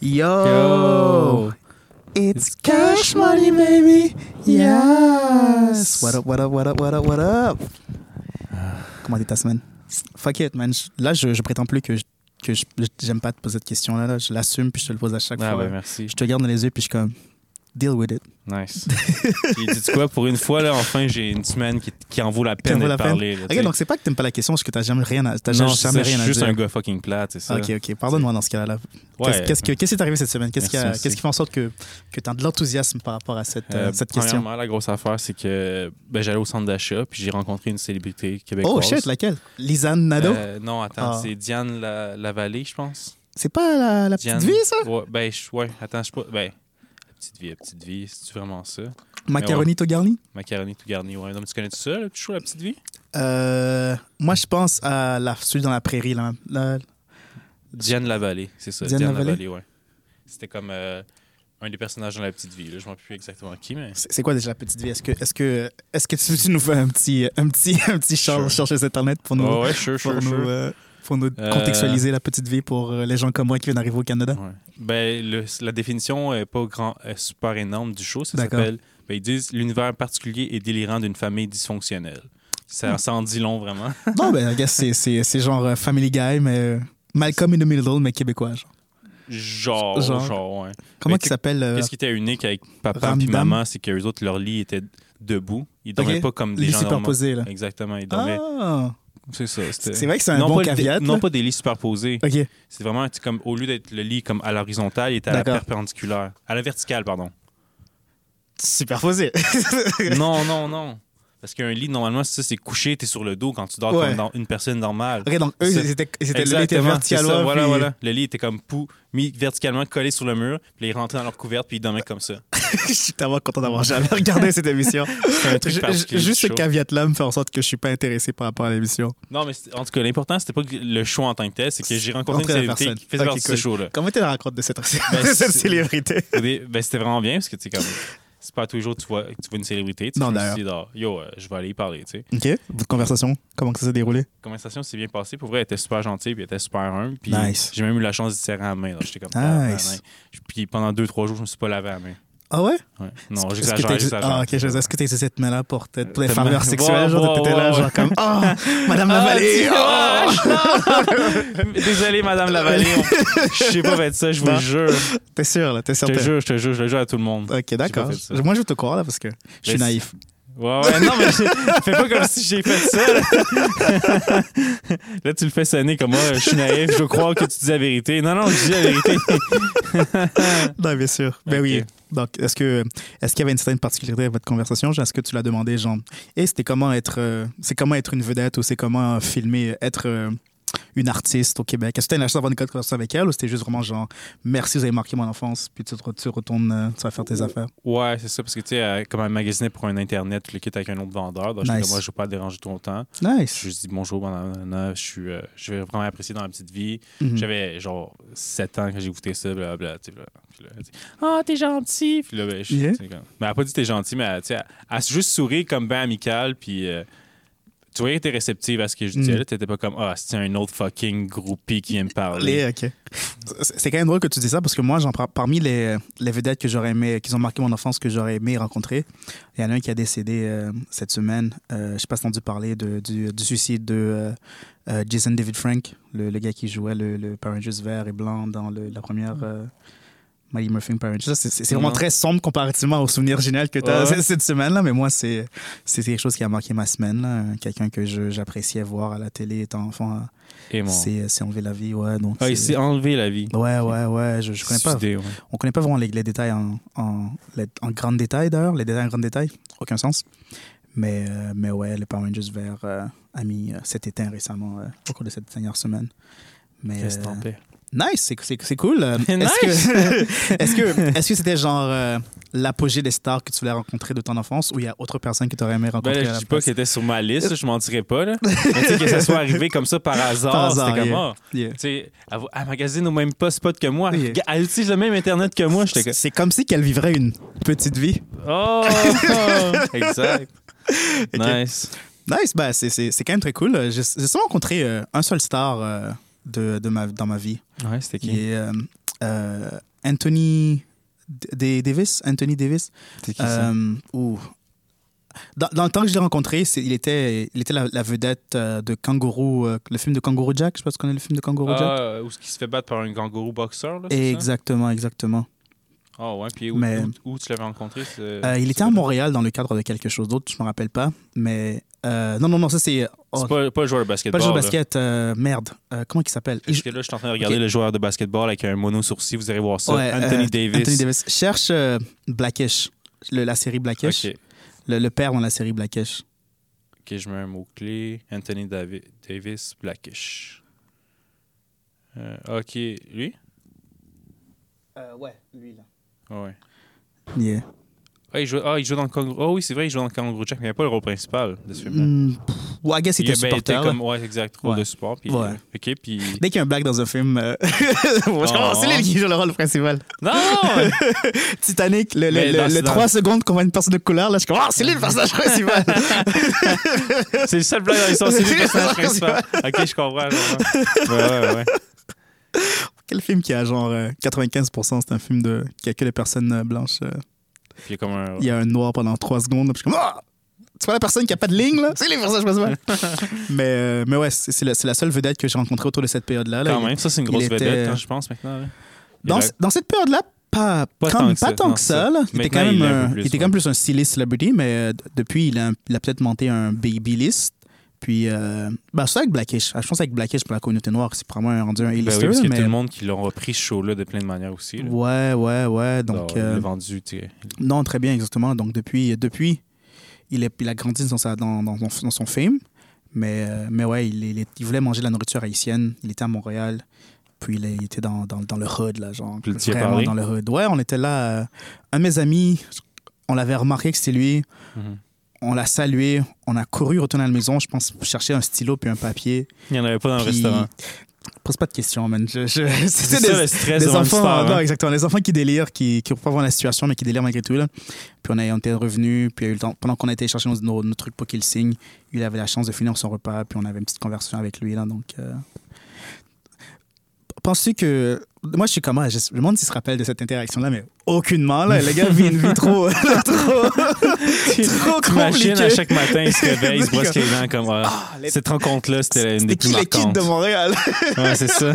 Yo! Yo! It's cash money, baby! Yes! What up, what up, what up, what up, what up? Comment était ta semaine? Fuck it, man. Là, je, je prétends plus que je- que j'aime pas te poser cette question-là. là. Je l'assume, puis je te le pose à chaque Ah fois. ben merci. Je te regarde dans les yeux, puis je suis comme, deal with it. Nice. Puis dis quoi, pour une fois, là, enfin, j'ai une semaine qui, qui en vaut la peine en vaut de la peine? parler. là, donc c'est pas que t'aimes pas la question, parce que t'as jamais rien à, t'as non, jamais rien à juste dire. un gars fucking plate, c'est ça. Ok, ok. Pardonne-moi dans ce cas-là. Ouais. Qu'est-ce qu'est-ce que- qu'est-ce qui t'est arrivé cette semaine? Qu'est-ce qui, fait en sorte que, que tu as de l'enthousiasme par rapport à cette, euh, Euh, cette question? Premièrement, la grosse affaire, c'est que ben, j'allais au centre d'achat puis j'ai rencontré une célébrité québécoise. Oh shit, laquelle? Lisanne Nadeau? Euh, non, attends, Ah. c'est Diane La- Lavallée, je pense. C'est pas la, la Diane- petite vie, ça? Ouais, ben, ouais, attends, je sais pas. Ben, la petite vie, la petite vie, c'est vraiment ça? Macaroni Togarni? Macaroni tout garni, ouais. Mais tu connais tout ça, le petit show, la petite vie? Euh, moi, je pense à la, celui dans la prairie. Là. La- Diane Lavallée, c'est ça. Diane Diane, Lavallée? Lavallée, ouais. C'était comme euh, un des personnages dans la petite vie. Là. Je ne sais plus exactement qui, mais. c'est quoi déjà la petite vie? Est-ce que, est-ce que, est-ce que tu, tu nous fais un petit, un petit, un petit char- Sure. chercher sur Internet pour nous, Ouais, ouais, sure, pour sure, nous, sure. euh, pour nous Euh, contextualiser la petite vie pour euh, les gens comme moi qui viennent d'arriver au Canada? Ouais. Ben, le- la définition est pas grand, est super énorme du show. Ça s'appelle. Ben, ils disent l'univers particulier et délirant d'une famille dysfonctionnelle. Ça, Hmm. ça en dit long, vraiment. non, ben, c'est, genre euh, Family Guy, mais Malcolm in the Middle, mais québécois. genre. Genre, Genre. genre, ouais. Comment Mais il s'appelle? euh, Qu'est-ce qui était unique avec papa et maman, c'est qu'eux autres, leur lit était debout. Ils dormaient pas comme des gens superposés, là. Exactement, ils dormaient. Ah! C'est ça. C'est vrai que c'est un non, bon caveat. des- non, pas des lits superposés. OK. C'est vraiment comme au lieu d'être le lit comme à l'horizontale, il était à la perpendiculaire. À la verticale, pardon. Superposé. non, non, non. Parce qu'un lit, normalement, c'est ça, c'est couché, t'es sur le dos quand tu dors Ouais. comme dans une personne normale. OK, donc eux, ils étaient, ils étaient, le lit était vertical. ça, voilà. Le lit était comme pou, mis verticalement collé sur le mur, puis ils rentraient dans leur couverte, puis ils dormaient comme ça. je suis tellement content d'avoir jamais regardé cette émission. Un truc Je- juste ce caveat-là me fait en sorte que je suis pas intéressé par rapport à l'émission. Non, mais en tout cas, l'important, c'était pas le show en tant que tel, c'est que j'ai rencontré une célébrité personne. qui faisait Ok, partie de ce show-là. Comment tu la racontes de cette, Ben, cette célébrité? Ben, c'était vraiment bien, parce que tu sais, comme. C'est pas tous les jours que tu vois, que tu vois une célébrité. Tu Non, d'ailleurs. yo, euh, je vais aller y parler, tu sais. OK. Votre conversation, comment ça s'est déroulé? La conversation s'est bien passée. Pour vrai, elle était super gentille, puis elle était super humble. Puis Nice. j'ai même eu la chance d'y serrer la main. J'étais comme. Nice. ah, ouais. Puis pendant deux, trois jours, je me suis pas lavé la main. Ah ouais? Ouais. Non, j'exagère, j'exagère. Ah, ok, je Est-ce que tu as cette main-là pour peut-être pour les T'as faveurs sexuelles? Genre, t'étais là, genre comme, oh, Madame Ah, Lavallée! oh! Désolé, Madame Lavallée. Je sais pas fait ça, je vous jure. T'es sûr, là? T'es Je certain? te jure, je te jure, je le jure à tout le monde. Ok, d'accord. Moi, je te croire, là, parce que je suis naïf. Ouais, ouais, non, mais fais pas comme si j'ai fait ça. Là, Là, tu le fais sonner comme moi, je suis naïf, je croire que tu dis la vérité. Non, non, je dis la vérité. Non, bien sûr. Ben oui. Donc, est-ce que est-ce qu'il y avait une certaine particularité à votre conversation? Est-ce que tu l'as demandé, genre, et c'était comment être, euh, c'est comment être une vedette ou c'est comment filmer, être euh, une artiste au Québec? Est-ce que tu as eu la chance d'avoir une conversation avec elle ou c'était juste vraiment genre, merci, vous avez marqué mon enfance, puis tu, retournes, euh, tu vas faire tes affaires? Ouais, c'est ça, parce que tu sais, euh, comme elle magasinait pour un Internet, tu le quittes avec un autre vendeur. Donc, Nice. comme, moi, je veux pas déranger ton temps. Nice. Je lui dis bonjour, nanana, je suis, euh, je vais vraiment apprécier dans la petite vie. Mhm. J'avais genre 7 ans quand j'ai écouté ça, blablabla. tu sais, blablabla. Puis là, elle dit Ah, t'es gentil. Puis là, ben, je, Yeah. comme- mais elle a pas dit t'es gentil, mais elle, tu sais, elle, elle a juste souri comme bien amical. Puis euh, tu voyais qu'elle était réceptive à ce que je disais. Mm. T'étais pas comme Ah, c'est un autre fucking groupie qui vient me parler. C'est quand même drôle que tu dis ça parce que moi, j'en prends parmi les, les vedettes que j'aurais aimé, qui ont marqué mon enfance, que j'aurais aimé rencontrer. Il y en a un qui a décédé euh, cette semaine. Euh, je sais pas si t'as entendu parler de, du, du suicide de euh, euh, Jason David Frank, le, le gars qui jouait le, le Power Rangers vert et blanc dans le- la première. euh, Mighty Morphin Power Rangers. C'est- vraiment très sombre comparativement au souvenir génial que tu as Ouais. cette, semaine-là, mais moi, c'est c'est quelque chose qui a marqué ma semaine. Quelqu'un que j'appréciais voir à la télé étant enfant. Et mon. C'est enlevé la vie, ouais. Donc Ah, il c'est- s'est enlevé la vie. Ouais, ouais, ouais. Je, je connais pas. Suicidé, ouais. On connaît pas vraiment les, les détails en, en, les- en grand détail d'ailleurs. Les détails en grand détail, aucun sens. Mais, euh, mais ouais, le Power Rangers vert euh, a mis euh, cet éteint récemment euh, au cours de cette dernière semaine. Mais Reste en paix. Nice, c'est cool. Euh, Nice. Est-ce que est-ce que est-ce que c'était genre euh, l'apogée des stars que tu voulais rencontrer de ton enfance ou il y a autre personne que tu aurais aimé Ben, rencontrer à je dis pas que c'était sur ma liste, je m'en tirais pas. Là. Mais tu sais, que ça soit arrivé comme ça par hasard, c'était comme yeah. ah, Yeah. Tu sais, elle, elle magasine au même pas spot que moi. Oui. Elle utilise le même Internet que moi. C'est comme si qu'elle vivrait une petite vie. oh! exact. Nice. Nice, bah, c'est quand même très cool. J'ai j'ai seulement rencontré euh, un seul star euh, de, de ma, dans ma vie. Ouais, c'était qui? Et, euh, euh, Anthony D- Davis? Anthony Davis. Qui ça? Euh. Dans, dans le temps que je l'ai rencontré, c'est- il était, il était la, la vedette euh, de Kangourou, euh, le film de Kangourou Jack. Je sais pas si tu connais le film de Kangourou Jack. Ah, où est-ce qu'il se fait battre par un kangourou boxeur, là? c'est ça? exactement, exactement. Ah ouais, puis où, Mais- où, où tu l'avais rencontré? Euh, il était à? Montréal dans le cadre de quelque chose d'autre, je me rappelle pas. Mais euh, non, non, non, ça c'est. oh, C'est pas, pas le joueur de pas basketball. le jeu de basket, euh, merde. Euh, comment il s'appelle? Parce que là, je suis en train de regarder le joueur de basketball avec un mono sourcil. Vous irez voir ça. Ouais, Anthony euh, Davis. Anthony Davis. Cherche euh, Blackish, le- la série Blackish. Le, le père dans la série Blackish. OK, je mets un mot-clé. Anthony Davi- Davis, Blackish. Euh, OK, lui? ouais, lui là. Ouais. Yeah. Ah, il joue, ah, il joue dans le Kangaroo. Oh oui, c'est vrai, il joue dans le Kangaroo Jack, mais il n'y a pas le rôle principal de ce film-là. Hmm, ouais, I guess il était supporter. comme, ouais, exact, rôle Ouais. de support. Puis, Ouais. euh, OK, puis... Dès qu'il y a un blague dans un film, euh, commence, c'est lui qui joue le rôle principal. Non! Titanic, le, le, le, dans- le dans- 3 secondes qu'on voit une personne de couleur, là, je suis comme, ah, c'est lui le personnage principal. c'est le seul blague dans l'histoire, c'est lui le personnage principal. OK, je comprends. je comprends. Ouais, ouais, ouais. Quel film qui a genre euh, 95%, c'est un film de, qui a que les personnes euh, blanches. euh, Puis il y a comme un... Il y a un noir pendant 3 secondes, là, puis je suis comme, ah! Tu vois la personne qui a pas de ligne, là? C'est lui le personnage principal. mais, euh, mais ouais, c'est c'est la, la seule vedette que j'ai rencontrée autour de cette période-là. là. Quand Il- même, ça, c'est une il grosse était- vedette, quand je pense, maintenant. Il Dans, a- dans cette période-là, pas, Pas tant que pas ça, tant que ça. Là. Il était quand il même, un un- plus, il était quand même plus un C-list celebrity, mais euh, depuis, il a, il a peut-être monté un baby list. Puis, euh, ben, c'est avec Blackish. Je pense avec Blackish pour la communauté noire, c'est probablement rendu un Ben oui, A-lister. parce qu'il y a tout le monde qui l'ont repris ce show-là de plein de manières aussi. là. Ouais, ouais, ouais. Donc, Alors, il euh, l'a vendu, non, très bien, exactement. Donc, depuis, depuis il, est, il a grandi dans, sa, dans, dans, son- dans son fame. Mais, euh, mais ouais, il, il, il voulait manger de la nourriture haïtienne. Il était à Montréal. Puis il, était dans, dans, dans le hood, là, genre. Vraiment dans le hood. Ouais, on était là. euh, un de mes amis, on l'avait remarqué que c'était lui. Mhm. On l'a salué. On a couru retourner à la maison, je pense, chercher un stylo puis un papier. Il n'y en avait pas dans le restaurant. Pose pas de questions, man. Je, C'était des, le stress des devant le enfants, star, non, hein. exactement. Les enfants qui délirent, qui ne pas voir la situation, mais qui délirent malgré tout. Là. Puis on, a, on était revenus, puis il y a eu le temps- pendant qu'on a été chercher nos, nos- nos trucs pour qu'il signe, il avait la chance de finir son repas, puis on avait une petite conversation avec lui. Là, donc, euh, Penses-tu que. Moi, je suis comment Je je me demande s'il se rappelle de cette interaction-là, mais aucunement. Là. Le gars vit une vie trop. trop, trop compliquée. à chaque matin, il se réveille, il se brosse les dents comme. ah, Ah, les- Cette rencontre-là, c'était une des plus qui marquantes. de Montréal? Ouais, c'est ça.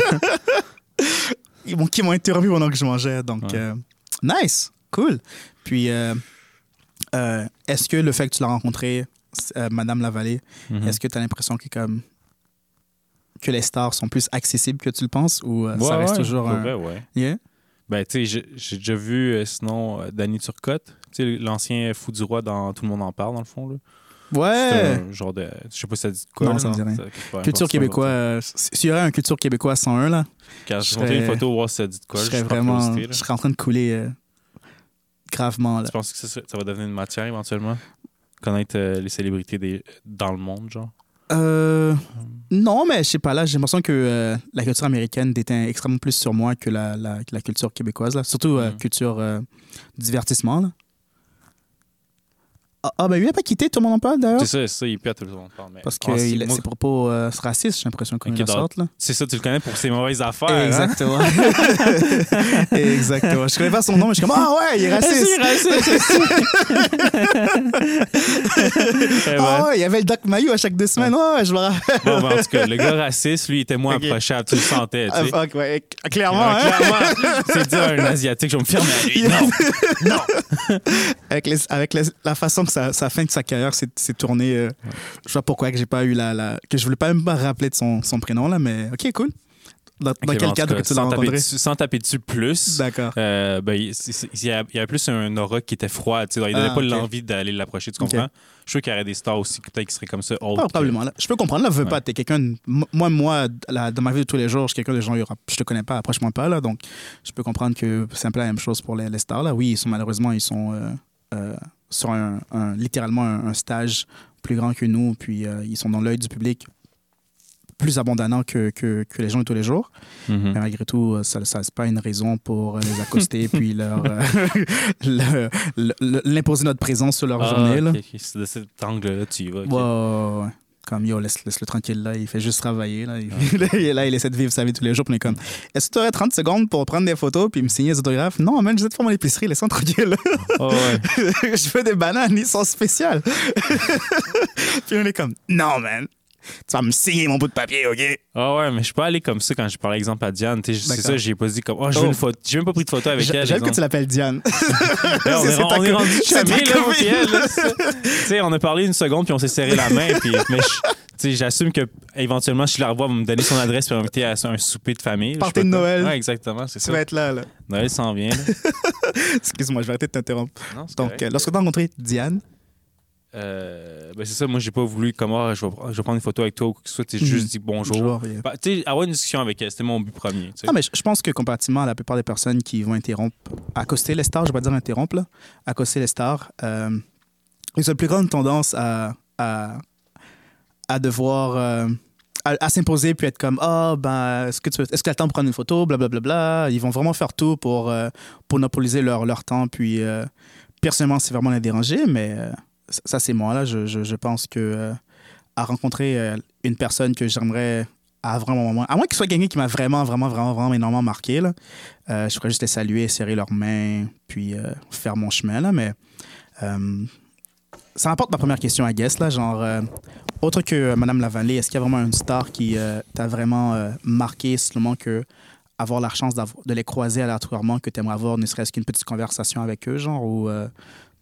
Ils m'ont, qui m'ont interrompu pendant que je mangeais. Donc, Ouais. euh, nice, cool. Puis, euh, euh, est-ce que le fait que tu l'as rencontré, euh, Madame Lavallée, Mhm. est-ce que tu as l'impression que, comme, que les stars sont plus accessibles que tu le penses ou euh, ça reste ouais, toujours un. vrai, ouais. Yeah? Ben, tu sais, j'ai- déjà vu, euh, sinon, euh, Danny Turcotte, tu sais, l'ancien fou du roi dans Tout le monde en parle, dans le fond. Là. Ouais! un genre de. Je sais pas si ça dit de quoi. Non, ça me dit rien. Ça- peu importe, Culture c'est pas québécois. important. euh, S'il y aurait un culture québécois 101, là, Quand je montré une photo, voir si ça dit de quoi. je serais vraiment. Je serais en train de couler gravement, là. Tu penses que ça, va devenir une matière éventuellement? Connaître les célébrités des... dans le monde, genre? Euh, non, mais je sais pas, là, j'ai l'impression que euh, la culture américaine déteint extrêmement plus sur moi que la, la, la culture québécoise, là. Surtout euh, Mhm. culture euh, divertissement, là. Ah, ah, ben lui, il a pas quitté, tout le monde en parle, d'ailleurs. C'est ça, c'est ça, il pète tout le monde parle. mais- Parce Ah, que c'est- il moi, ses propos euh, racistes, j'ai l'impression qu'on Ok, le dans- sorte, là. C'est ça, tu le connais pour ses mauvaises affaires. hein? Exactement. Exactement. Je connais pas son nom, mais je suis comme, ah ouais, il est raciste. Eh ouais. Ah ouais, il y avait le Doc Mayou à chaque deux semaines. Ouais, je me rappelle. Bon, ben, en tout cas, le gars raciste, lui, il était moins Ok. approchable, tu le sentais, tu Ah, sais. fuck, ouais, clairement. Ouais, hein. clairement, c'est dire un Asiatique, je vais me fermer à lui. Non, non. avec, les- avec les- la façon que sa, sa fin de sa carrière s'est tournée, euh, je vois pourquoi que j'ai pas eu la, la- que je voulais pas même pas rappeler de son, son prénom là, mais ok cool. Dans, quel cadre cas, que tu l'as sans taper rencontré? dessus- Sans taper dessus plus. D'accord. Euh, ben, il y, avait plus un aura qui était froid. Tu sais, il donnait Ah, pas ok. l'envie d'aller l'approcher, tu comprends? Je suis sûr qu'il y aurait des stars aussi peut-être qui seraient comme ça. probablement. Là. Je peux comprendre. Là, veux Ouais. pas. T'es quelqu'un. de- Moi, moi, là, dans ma vie de tous les jours, je suis quelqu'un de gens. Je te connais pas, approche-moi pas là. Donc, je peux comprendre que c'est un peu la même chose pour les, les stars là. Oui, ils sont malheureusement, ils sont euh, euh, sur un, un- littéralement un, un stage plus grand que nous, puis euh, ils sont dans l'œil du public plus abondamment que, que, que les gens de tous les jours. Mhm. Mais malgré tout, euh, ça, ça c'est pas une raison pour euh, les accoster puis leur euh, le- le- le- l'imposer notre présence sur leur Ah, journée. C'est de cet angle-là, tu y vas. ok. Ouais, ouais, ouais. Comme, yo, laisse, laisse-le tranquille, là. Il fait juste travailler, là. Il, là, il essaie de vivre sa vie tous les jours. Puis on est comme, est-ce que tu aurais 30 secondes pour prendre des photos puis me signer des autographes? Non, man, je vais te faire mon épicerie, laisse-moi tranquille. Oh, ouais. je veux des bananes, ils sont spéciales. puis on est comme, non, man. Tu vas me signer mon bout de papier, OK? Ah ouais, mais je suis pas allé comme ça quand je parlais, exemple, à Diane. C'est ça, j'ai pas dit comme, oh, je veux Oh. une photo. J'ai même pas pris de photo avec elle. J'aime que tu l'appelles Diane. On est, ta rendu là, puis elle, là, ça. Tu sais, on a parlé une seconde, puis on s'est serré la main, puis, mais j'assume que éventuellement, si je la revois, elle va me donner son adresse pour m'inviter à un souper de famille. sais de. Noël. Ouais, exactement, c'est tu ça. vas être là, là. Noël s'en vient. Excuse-moi, je vais arrêter de t'interrompre. Donc, euh, lorsque tu as rencontré Diane, Euh, ben c'est ça, moi, j'ai pas voulu, comme, ah, je, vais, je vais prendre une photo avec toi ou que ce soit, tu Mhm. juste dit bonjour. Yeah. Bah, tu sais, avoir une discussion avec elle, c'était mon but premier. tu sais. Ah, mais je pense que comparativement à la plupart des personnes qui vont interrompre, accoster les stars, je vais pas dire interrompre, là, accoster les stars, euh, ils ont une plus grande tendance à, à, à devoir. euh, à, à s'imposer puis être comme ah ben est-ce que tu est-ce que as le temps de prendre une photo blablabla bla, bla. ils vont vraiment faire tout pour pour monopoliser leur, leur temps puis personnellement c'est vraiment les déranger mais ça c'est moi là. Je, je, pense que euh, à rencontrer euh, une personne que j'aimerais à vraiment moment à moins qu'il soit quelqu'un qui m'a vraiment vraiment vraiment vraiment énormément marqué là euh, je ferais juste les saluer serrer leurs mains puis faire mon chemin là. Mais ça m'apporte ma première question à Guess là. Genre autre que Madame Lavallée, est-ce qu'il y a vraiment une star qui t'a vraiment marqué seulement que avoir la chance de les croiser aléatoirement, que tu aimerais avoir ne serait-ce qu'une petite conversation avec eux, genre, ou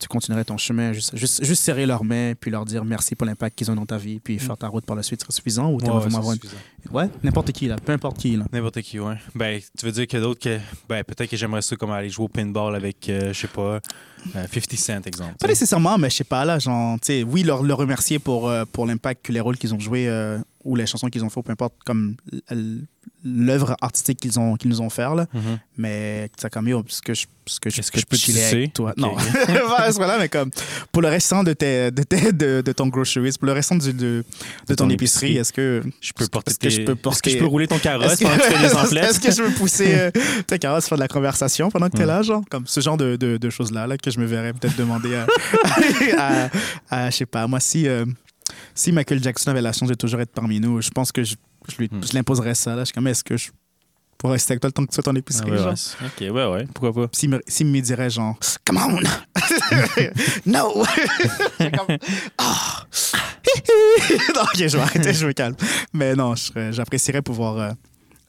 tu continuerais ton chemin, juste, juste, juste serrer leurs mains, puis leur dire merci pour l'impact qu'ils ont dans ta vie, puis faire ta route par la suite serait suffisant, ou t'aimerais ouais, vraiment avoir une... Ouais, n'importe qui, là, peu importe qui, là. N'importe qui, ouais. Ben, tu veux dire que d'autres que. Ben, peut-être que j'aimerais ça comme aller jouer au pinball avec, euh, je sais pas, euh, 50 Cent, exemple. Pas nécessairement, mais je sais pas, là, genre, tu sais, oui, leur, leur remercier pour, euh, pour l'impact que les rôles qu'ils ont joués euh, ou les chansons qu'ils ont fait, peu importe, comme l'œuvre artistique qu'ils ont qu'ils nous ont fait, là. Mhm. Mais ça comme yo, ce que je, ce que je, Est-ce que je peux te chiller avec toi. Ok. Non, pas à ce moment-là, mais comme pour le restant de, tes, de, tes- de, de ton groceries, pour le restant du, de, de ton, ton épicerie, épicerie. est-ce que Je peux porter je peux Est-ce que je peux rouler ton carrosse pendant que tu fais les emplettes? est-ce que je veux pousser euh, tes carrosses, faire de la conversation pendant que tu es là, genre? Comme ce genre de, de, de choses-là là, que je me verrais peut-être demander à, à, à- je sais pas, moi si euh, si Michael Jackson avait la chance de toujours être parmi nous, je pense que je, je, lui- Hmm. je l'imposerais ça là. Je suis comme est-ce que je pourrais rester avec toi le temps que tu sois ton Ah épicerie, ouais, genre? ouais. Ok, ouais, ouais. Pourquoi pas? S'il me, s'il me dirait genre, come on, no, comme, ah, non, ok, je vais arrêter, je me calme. Mais non, j'apprécierais pouvoir, euh,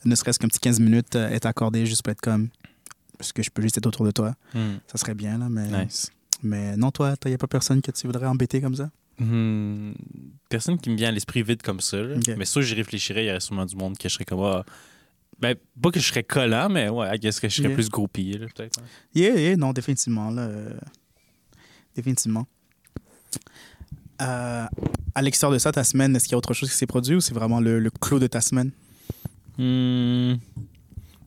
ne serait-ce qu'un petit 15 minutes, euh, être accordé juste pour être comme, parce que je peux juste être autour de toi. Hmm. Ça serait bien, là, mais, Nice. mais non, toi, il n'y a pas personne que tu voudrais embêter comme ça? Hmm, Personne qui me vient à l'esprit vite comme ça. Mais ça, j'y réfléchirais, il y aurait sûrement du monde que je serais comme. ah, ben, pas que je serais collant, mais ouais, guess que je serais Yeah. plus groupie, peut-être. hein. Yeah, yeah, non, définitivement, là. euh, définitivement. Euh, à l'extérieur de ça, ta semaine, est-ce qu'il y a autre chose qui s'est produit ou c'est vraiment le, le clou de ta semaine? Hmm.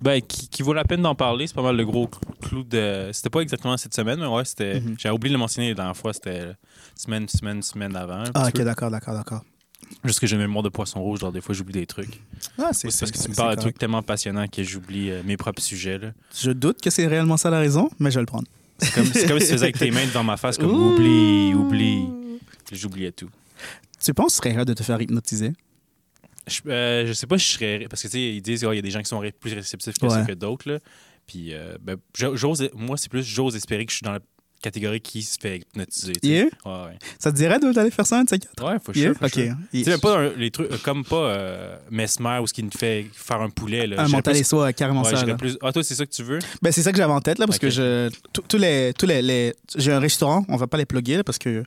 Ben, qui, qui vaut la peine d'en parler, c'est pas mal le gros clou de. C'était pas exactement cette semaine, mais ouais, c'était. Mhm. J'avais oublié de le mentionner la dernière fois, c'était semaine, semaine, semaine avant. Ah, ok, d'accord, d'accord, d'accord. Juste que j'ai une mémoire de poisson rouge, genre des fois j'oublie des trucs. Ah, C'est parce que tu me parles de trucs tellement passionnants que j'oublie euh, mes propres sujets. là. Je doute que c'est réellement ça la raison, mais je vais le prendre. C'est comme, c'est comme si tu faisais avec tes mains devant ma face, comme oublie, oublie. J'oubliais tout. Tu penses que ce serait rare de te faire hypnotiser? Je, euh, je sais pas si je serais. Parce que tu sais, ils disent qu'il y a des gens qui sont ré- plus réceptifs que Ouais. que d'autres. Puis euh, ben, moi, c'est plus j'ose espérer que je suis dans la catégorie qui se fait hypnotiser. tu sais. Yeah? Ouais, ouais. Ça te dirait d'aller faire ça un de ces quatre? Ouais, faut Yeah? sure, sure. Tu sais, pas les trucs, euh, comme pas euh, Mesmer ou ce qui nous fait faire un poulet. Là. Un mental et soi, carrément ouais, ça. plus- Ah, toi, c'est ça que tu veux? Ben, c'est ça que j'avais en tête, là, parce que je. tous- Tous les. Tous les, les- J'ai un restaurant, on va pas les plugger, là, parce que.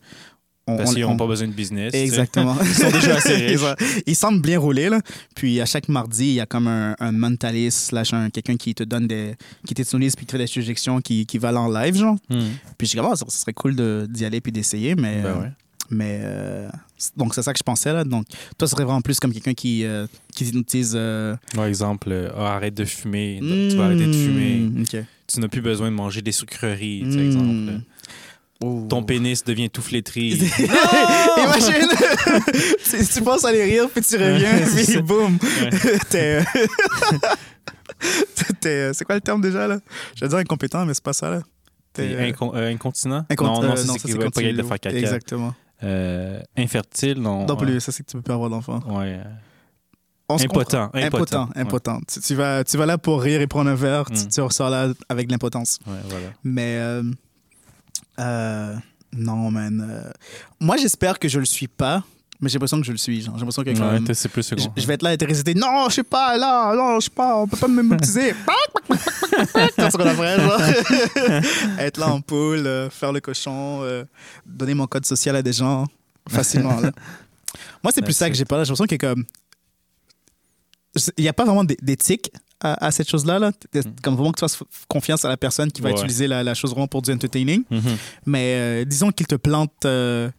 On, Parce qu'ils on- n'ont pas besoin de business. Exactement. Ils sont déjà assez riches. Ils, semblent bien rouler, là. Puis à chaque mardi, il y a comme un, un mentaliste, slash un, quelqu'un qui te donne des. qui t'hypnotise puis qui te fait des suggestions qui, qui va en live, genre. Hmm. Puis je ça, ça serait cool de- d'y aller puis d'essayer, mais. Ben euh, ouais. Mais. euh, donc c'est ça que je pensais, là. Donc toi, ce serait vraiment plus comme quelqu'un qui, euh, qui t'hypnotise. euh, Par exemple, euh, Ah, arrête de fumer, tu vas arrêter de fumer. hmm, OK. Tu n'as plus besoin de manger des sucreries, par Hmm. exemple. Oh. Ton pénis devient tout flétri. Imagine! tu, tu penses aller rire, puis tu reviens, Ouais, c'est puis boum! Ouais. T'es. euh, t'es, euh, c'est quoi le terme déjà, là? Je vais dire incompétent, mais c'est pas ça, là. T'es euh, incon- euh, incontinent? incont- non, non, euh, c'est qu'il va pas capable de faire caca. Exactement. euh, infertile. Non, Non plus, ça c'est que tu peux pas avoir d'enfant. Ouais. Impotent, impotent, Impotent. impotent. Tu, tu vas, tu vas là pour rire et prendre un verre, tu, Mm. tu ressors là avec de l'impotence. Ouais, voilà. Mais euh, non, man. euh, moi, j'espère que je le suis pas, mais j'ai l'impression que je le suis. J'ai l'impression que Ouais, c'est plus je, second. je vais être là et te réciter Non, je sais pas, là, non, je sais pas, on peut pas me monétiser. Quand tu après, genre. être là en poule, euh, faire le cochon, euh, donner mon code social à des gens facilement. là. Moi, c'est plus ça que j'ai pas. J'ai l'impression qu'il y a comme. Il n'y a pas vraiment d'é- d'éthique à, à cette chose-là. Là. T'es- Mm. Comme vraiment que tu fasses confiance à la personne qui va Ouais. utiliser la, la chose vraiment pour du entertaining. Mhm. Mais euh, disons qu'il te plante. euh,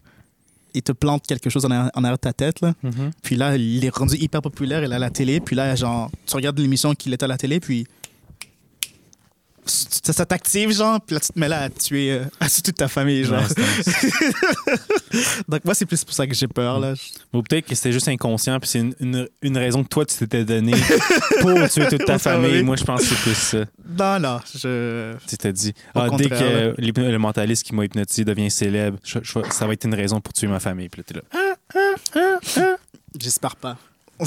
il te plante quelque chose en arrière, en arrière de ta tête, là. Mhm. Puis là, il est rendu hyper populaire, il est à la télé. Puis là, genre, tu regardes l'émission qu'il est à la télé, puis ça, ça t'active, genre. Puis là, tu te mets là à tuer, euh, à tuer toute ta famille, genre. Ouais, Donc moi, c'est plus pour ça que j'ai peur, là. Ou peut-être que c'était juste inconscient, puis c'est une, une, une raison que toi, tu t'étais donné pour tuer toute ta famille. Moi, je pense que c'est plus ça. Non, non, je... Tu t'es dit, Au ah, dès que le mentaliste qui m'a hypnotisé devient célèbre, je- je- ça va être une raison pour tuer ma famille. Puis là, t'es là. J'espère pas.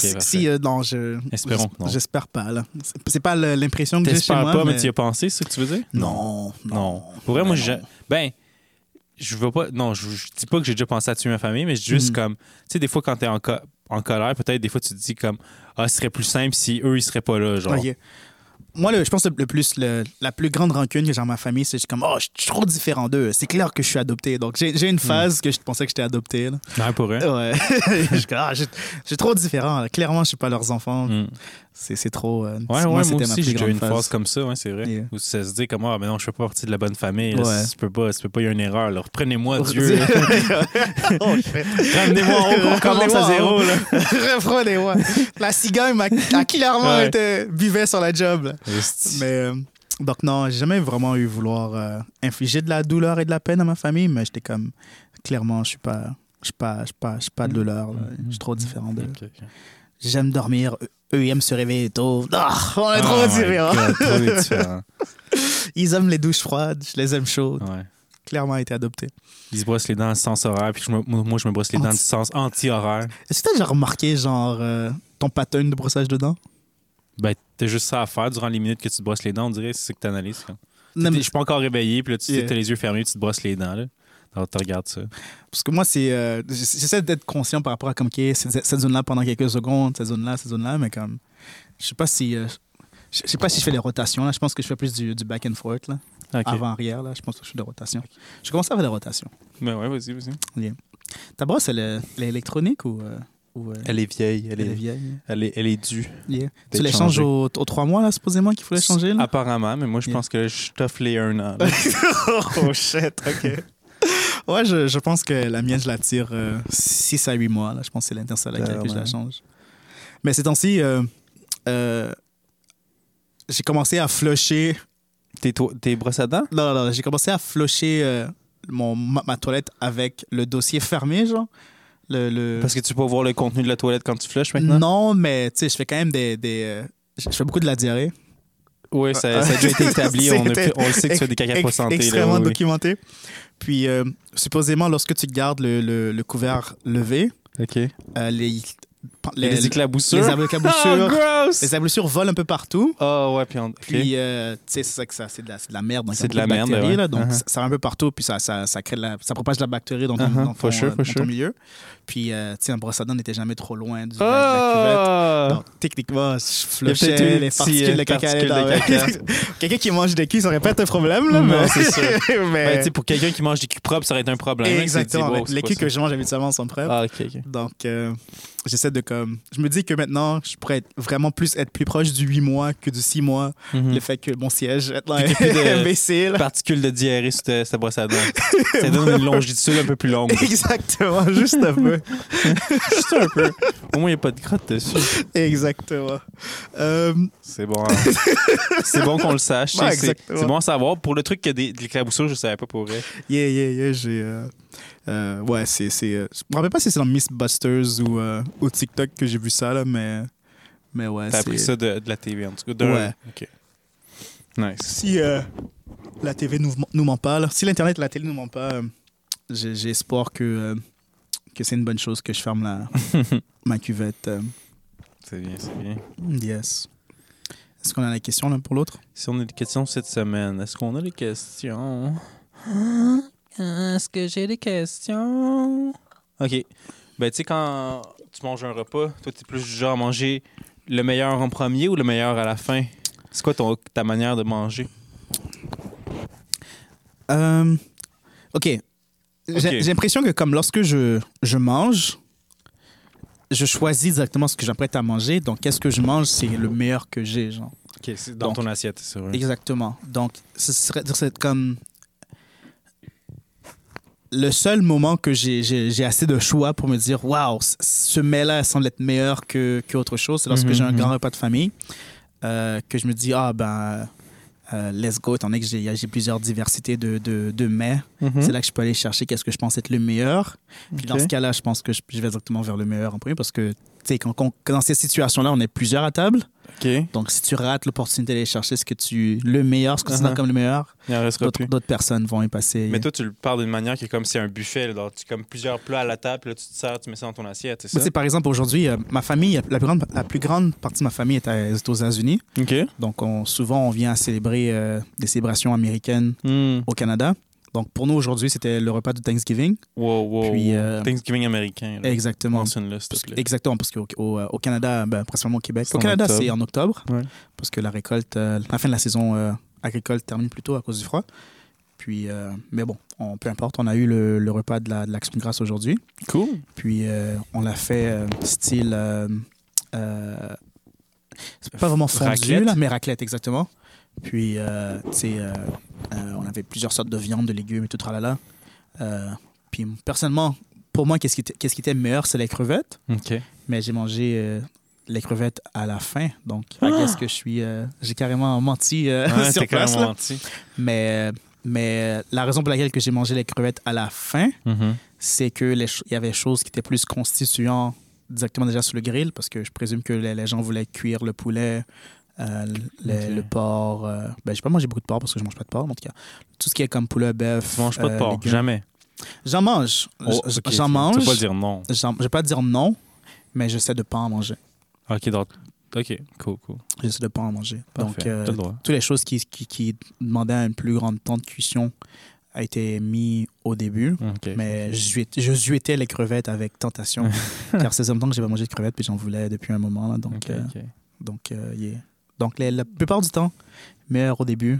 Parfait. si, euh, non, je... Espérons. J'espère pas, là. C'est- pas l'impression que j'ai chez moi, pas, mais mais... tu y as pensé, c'est ce que tu veux dire? Non, non. Non. Pour vrai, moi, Ben non. Ben, je veux pas. Non, je, je dis pas que j'ai déjà pensé à tuer ma famille, mais juste Mhm. comme. Tu sais, des fois, quand t'es en, co- en colère, peut-être, des fois, tu te dis comme. Ah, ce serait plus simple si eux, ils seraient pas là, genre. Moi, le- je pense que le plus, le- la plus grande rancune que j'ai dans ma famille, c'est comme, oh, je suis trop différent d'eux. C'est clair que je suis adopté. Donc, j'ai une phase que je pensais que j'étais adopté. Là. Ouais, pour eux. Ouais. je ah, je je suis trop différent. Clairement, je suis pas leurs enfants. Mm. C'est trop. euh, Ouais, moi, ouais, moi, c'était ma aussi, j'ai eu une phase comme ça, ouais, c'est vrai. Yeah. Où ça se dit comme, ah, mais non, je fais pas partie de la bonne famille. là, Ouais. Ça peut pas, ça peut pas, il y a une erreur. là. Reprenez-moi, Dieu. oh. Ramenez-moi en haut, on commence à zéro. Reprenez-moi. La cigogne m'a a clairement été buvait sur la job. là. Mais euh, donc non, j'ai jamais vraiment eu vouloir euh, infliger de la douleur et de la peine à ma famille, mais j'étais comme clairement, je suis pas, je suis pas, je suis pas, je suis pas de douleur. Je suis trop différent d'eux. Ok, ok. J'aime dormir, eux ils aiment se réveiller tôt. Ah, on est trop Oh my différents. God, trop différent. Ils aiment les douches froides, je les aime chaudes. Ouais. Clairement été adopté. Ils se brossent les dents le sens horaire, puis je me- moi, je me brosse les dents Anti- sens anti-horaire. Est-ce que t'as déjà remarqué genre euh, ton pattern de brossage de dents? Ben, t'as juste ça à faire durant les minutes que tu te brosses les dents, on dirait, c'est ça que t'analyses. Je suis pas encore réveillé, puis là, tu Yeah. as les yeux fermés, tu te brosses les dents, là. Alors, tu regardes ça. Parce que moi, c'est. euh, J'essaie d'être conscient par rapport à comme, OK, cette, cette zone-là pendant quelques secondes, cette zone-là, cette zone-là, mais comme. Je sais pas si. euh, je sais pas si je fais des rotations, là. Je pense que je fais plus du, du back and forth, là. Ok. Avant-arrière, là. Je pense que je fais des rotations. Je commence à faire des rotations. Ben ouais, vas-y, vas-y. Ta brosse, elle, est- elle est électronique ou. euh, ou euh, Elle est vieille, elle, elle est est, vieille? elle, est, elle est due. Yeah. Tu l'échanges changée. aux, aux trois mois, là, supposément, qu'il faut l'échanger, là? Apparemment, mais moi, je Yeah. pense que je t'offre les un an. oh shit, ok. ouais, je, je pense que la mienne, je la tire 6 à 8 mois. Là. Je pense que c'est l'intersalle à laquelle que je la change. Mais ces temps-ci, euh, euh, j'ai commencé à flusher. tes, to- tes brosses à dents? Non, non, non, j'ai commencé à flusher euh, mon, ma, ma toilette avec le dossier fermé, genre. Le, le... Parce que tu peux voir le contenu de la toilette quand tu flushes maintenant? Non, mais tu sais, je fais quand même des. des euh, je fais beaucoup de la diarrhée. Oui, ça, ça a déjà été établi. on, a C'était pu- on le sait que tu fais des caca pas Ex- santé. là, Extrêmement oui, oui. documenté. Puis, euh, supposément, lorsque tu gardes le, le, le couvert levé, OK. euh, les, Les, les, éclaboussures. les éclaboussures, Oh, les éclaboussures volent un peu partout. Ah ouais, puis on... OK. Puis, euh, tu sais, c'est ça que ça, c'est de la, c'est de la merde. C'est de la merde, ouais. là, donc, Uh-huh. ça, ça va un peu partout, puis ça, ça, ça, crée de la, ça propage de la bactérie dans ton, Uh-huh, dans ton, sure, euh, dans sure. ton milieu. Puis, euh, tu sais, un brosse à dents n'était jamais trop loin du, de la cuvette. Ah! Donc, techniquement, je flushais les particules euh, de caca. Quelqu'un qui mange des culs, ça aurait pas été un problème, là, Non, mais... c'est sûr. mais- Ben, pour quelqu'un qui mange des culs propres, ça aurait été un problème. hein, Exactement. Les ça. que je mange habituellement sont prêts. Ah. Donc, euh, j'essaie de comme. Je me dis que maintenant, je pourrais être vraiment plus être plus proche du 8 mois que du 6 mois. Mhm. Le fait que mon siège est là, imbécile. Particules de diarrhée sur ta, ta brosse à dents. ça donne une longitude un peu plus longue. Exactement, juste un peu. Juste un peu. Au moins, il n'y a pas de crotte dessus. Exactement. Euh, C'est bon. hein. c'est bon qu'on le sache. Ouais, C'est- bon à savoir. Pour le truc que des, des je ne savais pas pour vrai. yeah, yeah, yeah, j'ai. euh, euh, ouais, c'est. c'est euh, je me rappelle pas si c'est dans Mythbusters ou euh, au TikTok que j'ai vu ça, là, mais. Mais ouais, T'as c'est. appris ça de, de la TV, en tout cas. d'un- Ouais. OK. Nice. Si euh, la TV nous, nous ment pas, là, si l'Internet et la télé nous ment pas, euh, j'ai espoir que, euh, que c'est une bonne chose que je ferme la, ma cuvette. euh. C'est bien, c'est bien. Yes. Est-ce qu'on a la question l'un pour l'autre? Si on a des questions cette semaine, est-ce qu'on a des questions? Est-ce que j'ai des questions? OK. Ben, tu sais, quand tu manges un repas, toi, tu es plus du genre à manger le meilleur en premier ou le meilleur à la fin? C'est quoi ton, ta manière de manger? Euh, OK. J'ai l'impression que comme lorsque je, je mange, je choisis exactement ce que j'apprête à manger. Donc, qu'est-ce que je mange, c'est le meilleur que j'ai, genre. OK, c'est dans Donc- ton assiette, c'est vrai. Exactement. Donc, ce serait, ce serait comme le seul moment que j'ai- assez de choix pour me dire waouh, ce mets-là semble être meilleur que qu'autre chose. C'est lorsque Mhm, j'ai un mhm. grand repas de famille euh, que je me dis ah ben euh, let's go, étant donné que j'ai plusieurs diversités de, de, de mets. Mhm. C'est là que je peux aller chercher qu'est-ce que je pense être le meilleur. Puis dans ce cas-là, je pense que je, je vais exactement vers le meilleur en premier parce que, quand, quand- dans ces situations-là, on est plusieurs à table. Donc, si tu rates l'opportunité d'aller chercher ce que tu, le meilleur, ce que tu Uh-huh. considères comme le meilleur, d'autres personnes vont y passer. Mais toi, tu le parles d'une manière qui est comme si c'est un buffet. Là, donc tu comme plusieurs plats à la table, là, tu te sers, tu mets ça dans ton assiette, c'est par exemple, aujourd'hui, euh, ma famille, la plus, grande, la plus grande partie de ma famille est, à- est aux États-Unis. Donc, on, souvent, on vient à célébrer euh, des célébrations américaines Hmm. au Canada. Donc, pour nous, aujourd'hui, c'était le repas de Thanksgiving. Wow, wow. Puis, euh, Thanksgiving américain. là. Exactement. Mentionne-le, s'il te Parce que- plaît. exactement, parce qu'au au, euh, au Canada, ben, principalement au Québec. Au Canada, c'est en octobre, Ouais. parce que la récolte, euh, la fin de la saison euh, agricole termine plus tôt à cause du froid. Puis, mais bon, on, peu importe, on a eu le, le repas de la- de l'Action grâce aujourd'hui. Cool. Puis, on l'a fait style. c'est pas vraiment fondu, Raclette? là, mais raclette, exactement. Puis, euh, tu sais, euh, euh, on avait plusieurs sortes de viande, de légumes et tout, tralala. Euh, puis, personnellement, pour moi, qu'est-ce qui était, qu'est-ce qui était meilleur, c'est les crevettes. OK. Mais j'ai mangé les crevettes à la fin. Donc, I guess que je suis. euh, j'ai carrément menti euh, Ouais, sur t'es place. carrément là. menti. Mais, mais la raison pour laquelle que j'ai mangé les crevettes à la fin, Mhm. c'est que les ch- il y avait des choses qui étaient plus constituant directement déjà sur le grill, parce que je présume que les, les gens voulaient cuire le poulet, euh, le, porc. euh, ben, j'ai pas mangé beaucoup de porc parce que je mange pas de porc, mais en tout cas. Tout ce qui est comme poulet, bœuf. Tu manges pas de euh, porc, légumes. jamais. J'en mange. Oh, J- ok, J'en mange. Tu pas dire non. Je vais pas dire non, mais j'essaie de pas en manger. OK, donc... OK, cool, cool. J'essaie de pas en manger. Donc, euh, T'as le droit. toutes les choses qui, qui, qui demandaient un plus grand temps de cuisson a été mis au début. Mais je zuétais les crevettes avec tentation. car c'est longtemps que j'ai pas mangé de crevettes, puis j'en voulais depuis un moment. là. donc, donc, yeah. Donc les- la plupart du temps, meilleur au début.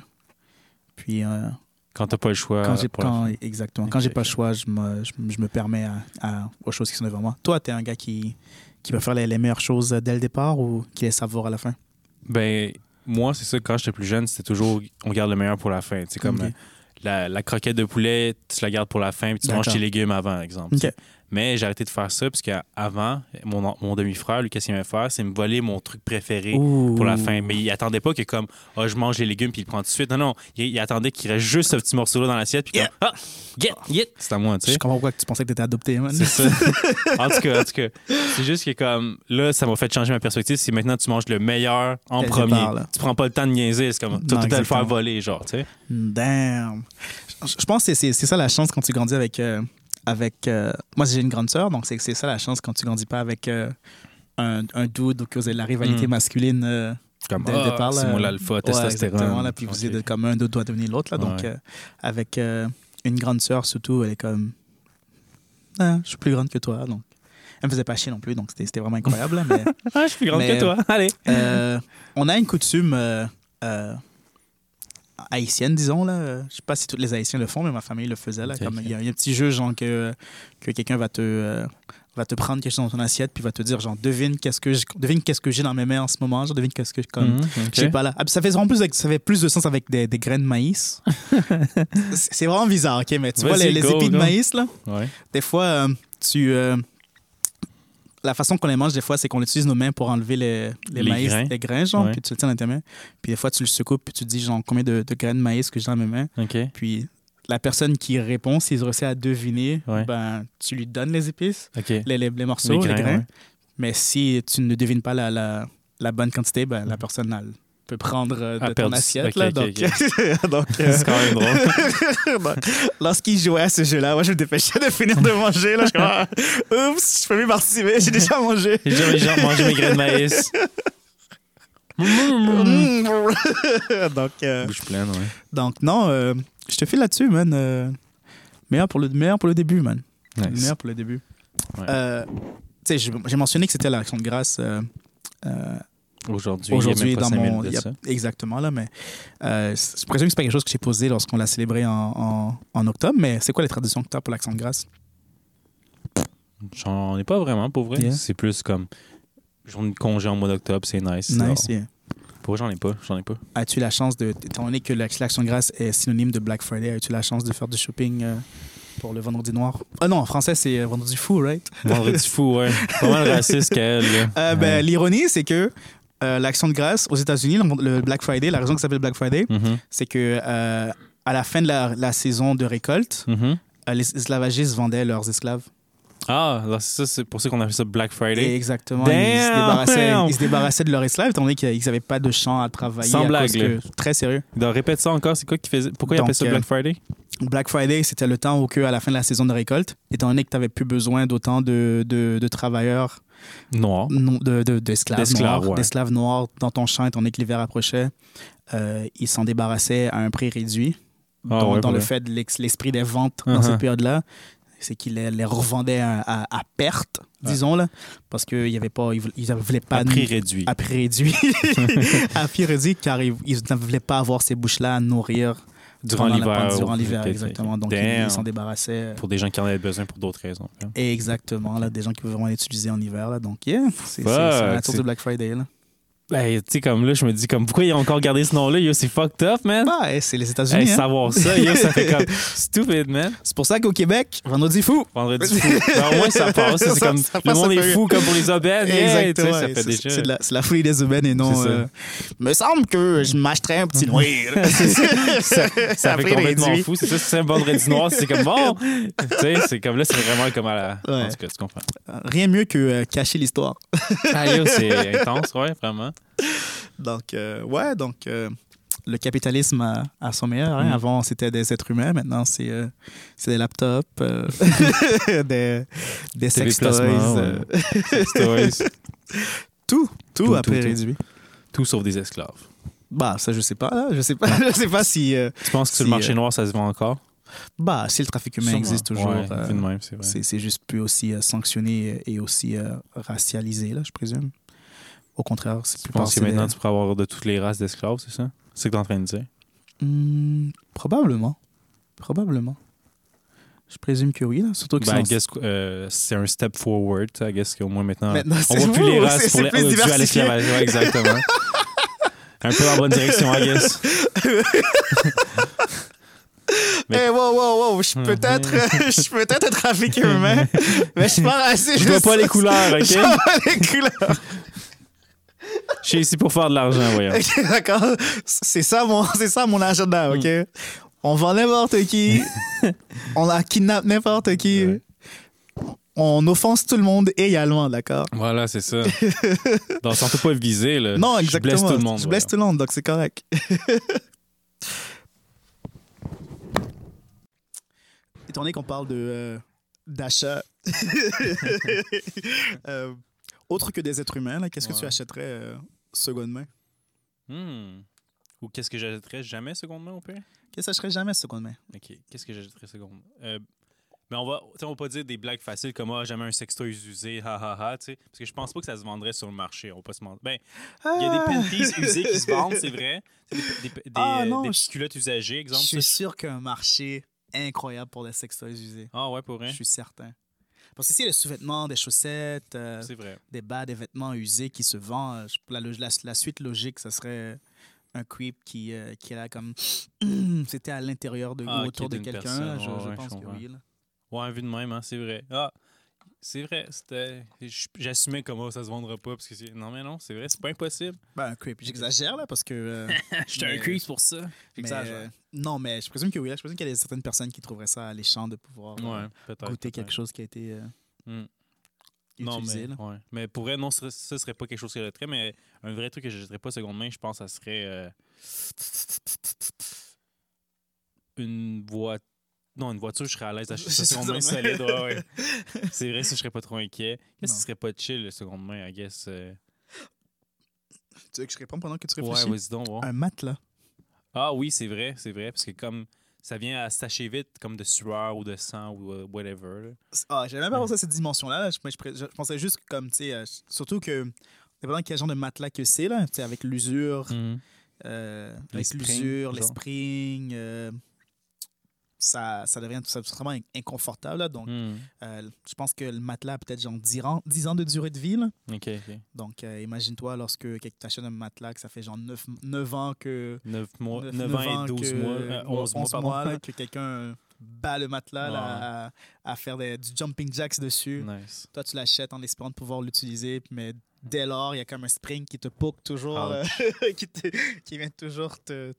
Puis, euh, Quand t'as pas le choix. quand exactement, quand j'ai pas le choix, je me, je, je me permets à, à- aux choses qui sont devant moi. Toi, tu es un gars qui, qui va faire les, les meilleures choses dès le départ ou qui laisse savoir à la fin? Ben, moi, c'est ça, quand j'étais plus jeune, c'était toujours on garde le meilleur pour la fin. C'est comme la, la croquette de poulet, tu la gardes pour la fin, puis tu manges tes légumes avant, exemple. Mais j'ai arrêté de faire ça, parce qu'avant, mon, mon demi-frère, lui, qu'est-ce qu'il aimait faire, c'est me voler mon truc préféré pour la fin. Mais il attendait pas que comme oh, je mange les légumes puis il prend tout de suite. Non, non. Il, il attendait qu'il reste juste ce petit morceau-là dans l'assiette puis comme Ah! Get! Get! C'est à moi, tu Je sais. comprends pourquoi tu pensais que tu étais adopté. man. C'est ça. en tout cas, en tout cas, c'est juste que comme là, ça m'a fait changer ma perspective. C'est maintenant tu manges le meilleur en premier. départ, tu prends pas le temps de niaiser. C'est comme tu tout à le faire voler, genre, tu sais. Damn. Je je pense que c'est ça la chance quand tu grandis avec. euh, avec euh, moi, j'ai une grande sœur, donc c'est c'est ça la chance quand tu grandis pas avec euh, un, un dude ou que vous avez la rivalité Mm. masculine euh, Comme dès le ah, départ. c'est testostérone. exactement, là, puis vous êtes comme un, deux doit devenir l'autre. là. Donc, Ouais. euh, avec euh, une grande sœur, surtout, elle est comme. Ah, je suis plus grande que toi. Donc, elle me faisait pas chier non plus, donc c'était c'était vraiment incroyable. mais Ah, je suis plus grande Mais- que toi. Allez. euh, on a une coutume euh, euh, haïtienne, disons. Là. Je sais pas si tous les Haïtiens le font, mais ma famille le faisait. Là, comme. Il y, a il y a un petit jeu, genre, que, que quelqu'un va te. euh, va te prendre quelque chose dans ton assiette puis va te dire genre devine qu'est-ce que j'ai- devine qu'est-ce que j'ai dans mes mains en ce moment genre devine qu'est-ce que comme Mhm, ok. je sais pas là. Ah, Ça fait vraiment plus, ça fait plus de sens avec des, des graines de maïs. c'est vraiment bizarre, ok? Mais tu vois, les, go, épis de maïs, là, Ouais. des fois, euh, tu. euh, la façon qu'on les mange, des fois, c'est qu'on utilise nos mains pour enlever les, les, Les maïs, grains. les grains, genre, Ouais. puis tu le tiens dans tes mains. Puis des fois, tu le secoues, puis tu te dis, genre, combien de, de graines de maïs que j'ai dans mes mains. Puis la personne qui répond, s'il réussit à deviner, Ouais. ben, tu lui donnes les épices, les, les, les morceaux, les grains. ouais. Mais si tu ne devines pas la, la, la bonne quantité, ben, la personne, elle, peut prendre euh, de Ah, ton assiette. là, donc, donc, euh, C'est quand même drôle. donc, lorsqu'il jouait à ce jeu-là, moi, je me dépêchais de finir de manger. Là, je comme, ah, oups, je peux plus participer, j'ai déjà mangé. J'ai déjà mangé mes graines de maïs. Donc, euh, Bouche pleine, ouais. donc, non, euh, je te file là-dessus, man. euh, meilleur, pour le, meilleur pour le début, man. Nice. Meilleur pour le début. Ouais. Euh, tu sais, j'ai j'ai mentionné que c'était l'action de grâce. Euh, euh, Aujourd'hui, dans mon y a- exactement là mais euh, je présume que c'est pas quelque chose que j'ai posé lorsqu'on l'a célébré en, en, en octobre mais c'est quoi les traditions que tu as pour l'action de grâce? J'en ai pas vraiment, pour vrai. Yeah. C'est plus comme journée de congé en mois d'octobre, c'est nice. nice yeah. Pour j'en ai pas, j'en ai pas. as-tu la chance de étant donné que l'ac- l'action de grâce est synonyme de Black Friday as-tu la chance de faire du shopping euh, pour le vendredi noir? Ah non en français c'est euh, vendredi fou right? Vendredi fou, ouais. Pas mal raciste qu'elle. Euh, ben, Ouais. l'ironie c'est que euh, l'action de grâce aux États-Unis le, Black Friday la raison que ça s'appelle Black Friday Mhm, c'est que euh, à la fin de la, la saison de récolte mhm. euh, les esclavagistes vendaient leurs esclaves Ah, ça, c'est pour ça qu'on appelle ça Black Et Friday. exactement. Damn! Ils, se débarrassaient, ils se débarrassaient de leurs esclaves, étant donné qu'ils n'avaient pas de champ à travailler. Sans à blague, que- très sérieux. Donc, répète ça encore, c'est quoi qui faisait. Pourquoi ils appellent ça euh, Black Friday? Black Friday, c'était le temps où, à la fin de la saison de récolte, étant donné que tu n'avais plus besoin d'autant de, de, de travailleurs, Noir. non, de, de- d'esclaves D'esclaves, noirs, ouais. d'esclaves noirs dans ton champ, étant donné que l'hiver approchait, euh, ils s'en débarrassaient à un prix réduit. Ah dans ouais, dans pour le fait de l'esprit des ventes dans Uh-huh. cette période-là, c'est qu'ils les, les revendaient à, perte, disons, là, parce qu'ils ne voulaient, ils voulaient pas À prix réduit. à prix réduit. à prix réduit, car ils, ils ne voulaient pas avoir ces bouches-là à nourrir Durant l'hiver. Durant l'hiver, exactement. Donc, ils s'en débarrassaient. Pour des gens qui en avaient besoin pour d'autres raisons. hein. Exactement, là, des gens qui veulent vraiment l'utiliser en hiver. Là. Donc, yeah, c'est la c'est- de Black Friday. Là. Ben, tu sais, comme là, je me dis, comme, pourquoi ils ont encore gardé ce nom-là? Yo, c'est fucked up, man. Ah, hey, c'est les États-Unis. Hey, hein. savoir ça, yo, ça fait comme stupid, man. C'est pour ça qu'au Québec, vendredi fou. Vendredi fou. Ben, au moins, ça passe. C'est Ça- comme, ça le passe monde est fou comme pour les aubaines. Exactement. ça fait C'est- de la, la folie des aubaines et non. Ça. euh, me semble que je m'achèterais un petit noir. ça, ça À fait complètement fou. C'est ça, c'est un vendredi noir. C'est comme bon. tu sais, c'est comme là, c'est vraiment comme à la. Ouais. En tout cas, tu comprends. Rien mieux que euh, cacher l'histoire. Ah, yo, c'est intense, ouais, vraiment. Donc, euh, ouais, donc euh, le capitalisme a, a son meilleur. hein. Mm. Avant, c'était des êtres humains. Maintenant, c'est euh, c'est des laptops, euh, des, des sex toys, tout, tout, Tout, à prix tout, réduit. Tout sauf des esclaves. Bah, ça, je sais pas. Là. Je sais pas, je sais pas si, Tu penses que sur le marché noir, ça se vend encore? bah, si le trafic humain Sûrement. existe toujours. Ouais, euh, c'est juste plus aussi euh, sanctionné et aussi euh, racialisé, là, je présume. Au contraire, c'est Tu plus penses que maintenant, tu pourrais avoir de toutes les races d'esclaves, c'est ça? C'est ce que tu es en train de dire? Hmm, probablement. Probablement. Je présume que oui, là. Surtout que Ben, c'est euh, c'est un step forward. I guess qu'au moins maintenant, Maintenant, on voit plus les races pour les, plus euh, à l'esclavage. Ouais, exactement. un peu dans la bonne direction, I guess. Mais- Eh, wow, wow, wow, je suis peut-être je suis peut-être un trafic humain, mais je pas raciste. Je vois pas les couleurs, Je OK? vois pas les couleurs. Je suis ici pour faire de l'argent, voyons. D'accord. C'est ça mon, c'est ça mon agenda, ok? On vend n'importe qui, on a kidnappe n'importe qui, Ouais. on offense tout le monde également, d'accord? Voilà, c'est ça. Donc, surtout pas viser, là. Non, Je exactement. blesse tout le monde. Je blesse tout le monde, donc c'est correct. Étant donné qu'on parle de euh, d'achat, euh, autre que des êtres humains, qu'est-ce que tu achèterais euh, seconde main? Hmm. Ou qu'est-ce que j'achèterais jamais seconde main, au pire? Qu'est-ce que tu achèterais jamais seconde main? OK. Qu'est-ce que j'achèterais seconde main? Euh, mais on va, on va pas dire des blagues faciles comme ah, jamais un sextoy usé, ha. Parce que je pense pas que ça se vendrait sur le marché. On va pas se mentir. Ben, il y a des panties usées qui se vendent, c'est vrai. Des, des, des, Ah, non, des je- culottes usagées, Je exemple. suis ça, sûr qu'il y a un marché incroyable pour les sextoys usés. Ah ouais, pour vrai? Je suis certain. Parce que s'il y a des sous-vêtements, des chaussettes, euh, vrai. des bas, des vêtements usés qui se vendent, la, la- la suite logique, ça serait un creep qui, euh, qui est là comme. C'était à l'intérieur de, Ah, ou autour de quelqu'un. Je, Ouais, je ouais, pense je que oui. là. Ouais, vu de même, hein, c'est vrai. Ah, c'est vrai. C'était. J'assumais comment ça se vendra pas. Parce que c'est- non, mais non, c'est vrai, c'est pas impossible. Ben, un creep. J'exagère là parce que. euh, J'étais un creep pour ça. mais, J'exagère. euh, non, mais je présume que oui. là. Je présume qu'il y a certaines personnes qui trouveraient ça alléchant de pouvoir euh, Ouais, goûter quelque chose qui a été. euh, Hmm. Non, mais, ouais. mais pour vrai, non, ce serait- ça serait pas quelque chose que je jetterais, mais un vrai truc que je jetterais pas seconde main, je pense, ça serait euh, une voiture. Non, une voiture, je serais à l'aise d'acheter ça seconde main solide. Ouais, ouais. C'est vrai, ça, je serais pas trop inquiet. Qu'est-ce qui serait pas chill, le seconde main, I guess? euh? Tu veux que je réponde pendant que tu Ouais, réfléchis? vas-y donc, voir. un matelas. Ah oui, c'est vrai, c'est vrai, parce que comme ça vient à s'achever vite, comme de sueur ou de sang ou euh, whatever. là. Ah, j'avais même pas pensé à cette dimension-là. là. Je, je, pensais juste comme, tu sais, euh, surtout que, dépendant quel genre de matelas que c'est, là, tu sais, avec l'usure, euh, Les avec l'usure, les springs, ça, ça devient tout vraiment inconfortable. là. Donc, Hmm. euh, je pense que le matelas a peut-être genre 10 ans, 10 ans de durée de vie. là. Ok, ok. Donc, euh, imagine-toi lorsque tu achètes un matelas, que ça fait genre 9, 9 ans que. 9 mois, 9, neuf ans et 12 que- mois, euh, 11 mois, pardon. là, que quelqu'un bat le matelas là, à, à faire des- du jumping jacks dessus. Nice. Toi, tu l'achètes en espérant de pouvoir l'utiliser, mais dès lors, il y a comme un spring qui te poke toujours, euh, qui, te- qui vient toujours te,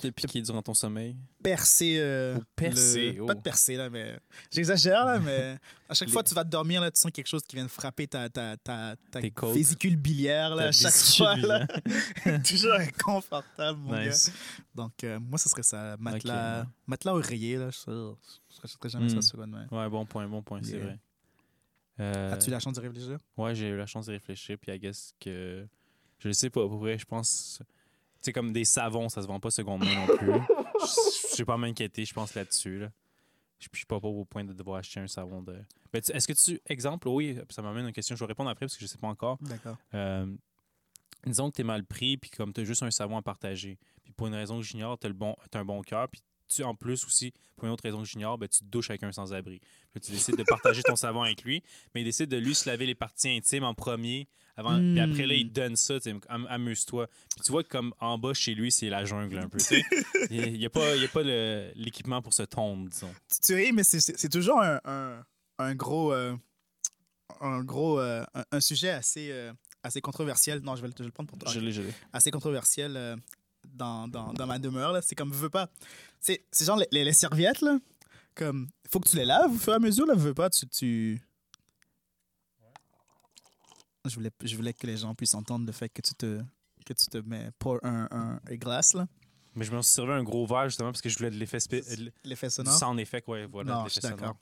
T'es piqué durant ton sommeil? percer. euh, Ou percer, le- oh. Pas de percer, là, mais. J'exagère, là, mais à chaque Les- fois que tu vas te dormir, là, tu sens quelque chose qui vient de frapper ta, ta, ta, ta vésicule biliaire, là, à chaque fois. Là. toujours inconfortable, mon Nice. gars. Donc, euh, moi, ce serait ça. Matelas, Ok. matelas oreiller, là. Je ne serais jamais Hmm. ça seconde main. Ouais, bon point, bon point, c'est vrai. Euh, As-tu eu la chance de réfléchir? Ouais, j'ai eu la chance de réfléchir, puis I guess que. Je sais pas, pour vrai, je pense. Sais, comme des savons, ça se vend pas seconde main non plus. Je sais pas m'inquiéter, je pense là-dessus. Là. Je suis pas, au point de devoir acheter un savon de. Tu- Est-ce que tu. Exemple, oui, ça m'amène à une question, je vais répondre après parce que je sais pas encore. D'accord. Euh, disons que tu es mal pris, puis comme tu as juste un savon à partager, puis pour une raison que j'ignore, tu as, bon, un bon cœur, puis tu, en plus aussi, pour une autre raison que j'ignore, ben, tu te douches avec un sans-abri. Tu décides de partager ton savon avec lui, mais il décide de lui se laver les parties intimes en premier, avant, Mm. puis après là, il te donne ça, am- amuse-toi. Puis tu vois que comme en bas chez lui, c'est la jungle un peu. Il n'y a pas, il y a pas l'équipement pour se tondre, disons. Tu, tu ris, mais c'est- toujours un, un, un gros, euh, un, gros euh, un, un sujet assez, euh, assez controversiel. Non, je vais, le- je vais le prendre pour toi. Je l'ai, je l'ai. Assez controversiel euh, dans, dans, dans ma demeure. là. C'est comme, veux pas. C'est c'est genre les, les- les serviettes, là. Comme, faut que tu les laves au fur et à mesure, là. Veux pas, tu. tu... Je, voulais, je voulais que les gens puissent entendre le fait que tu te, que tu te mets pour un, un, un glace, là. Mais je me suis servi un gros verre justement parce que je voulais de l'effet L'effet sonore? sound effect, ouais, voilà. Non, l'effet d'accord. sonore.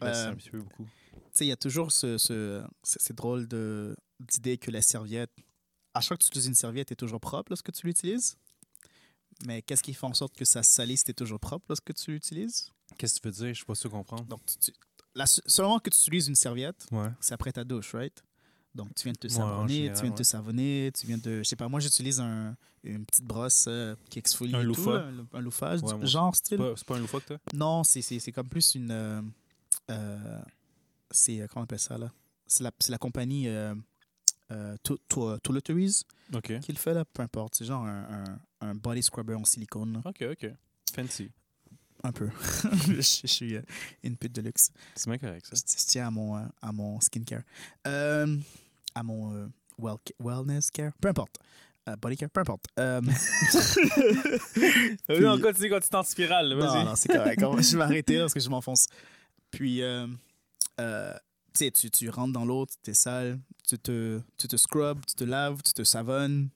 C'est Euh, un petit peu beaucoup. tu sais, il y a toujours ce, ce, c'est c'est drôle de, d'idée que la serviette, à chaque fois que tu utilises une serviette, est toujours propre lorsque tu l'utilises. Mais qu'est-ce qui fait en sorte que ça salisse, c'est toujours propre lorsque tu l'utilises? Qu'est-ce que tu veux dire? Je suis pas sûr de comprendre. Donc, tu, tu- la, seulement que tu utilises une serviette, Ouais. c'est après ta douche, right? Donc, tu viens de te savonner, tu viens de te ouais. savonner, tu viens de. Je sais pas, moi, j'utilise un, une petite brosse euh, qui exfolie. Un là, un loofah, Ouais, genre C'est style. pas, c'est pas un loufoque, toi? Non, c'est, comme plus une. euh, euh, c'est. euh, Comment on appelle ça, là? C'est la, c'est la compagnie euh, euh, To- To- Toiletries OK. qui le fait, là. Peu importe. C'est genre un, un, un body scrubber en silicone. OK, OK. Fancy. Un peu. je, je suis euh, une pute de luxe. C'est bien correct, ça. Je, je tiens à mon, euh, à mon skincare. Euh, à mon euh, well, wellness care. Peu importe. Body care, peu importe. Euh, Euh, non, continue, continue en spirale, Non, non, c'est correct. Je vais m'arrêter là parce que je m'enfonce. Puis, euh, tu tu, tu rentres dans l'eau, tu es sale, tu te, tu te scrubs, tu te laves, tu te savonnes.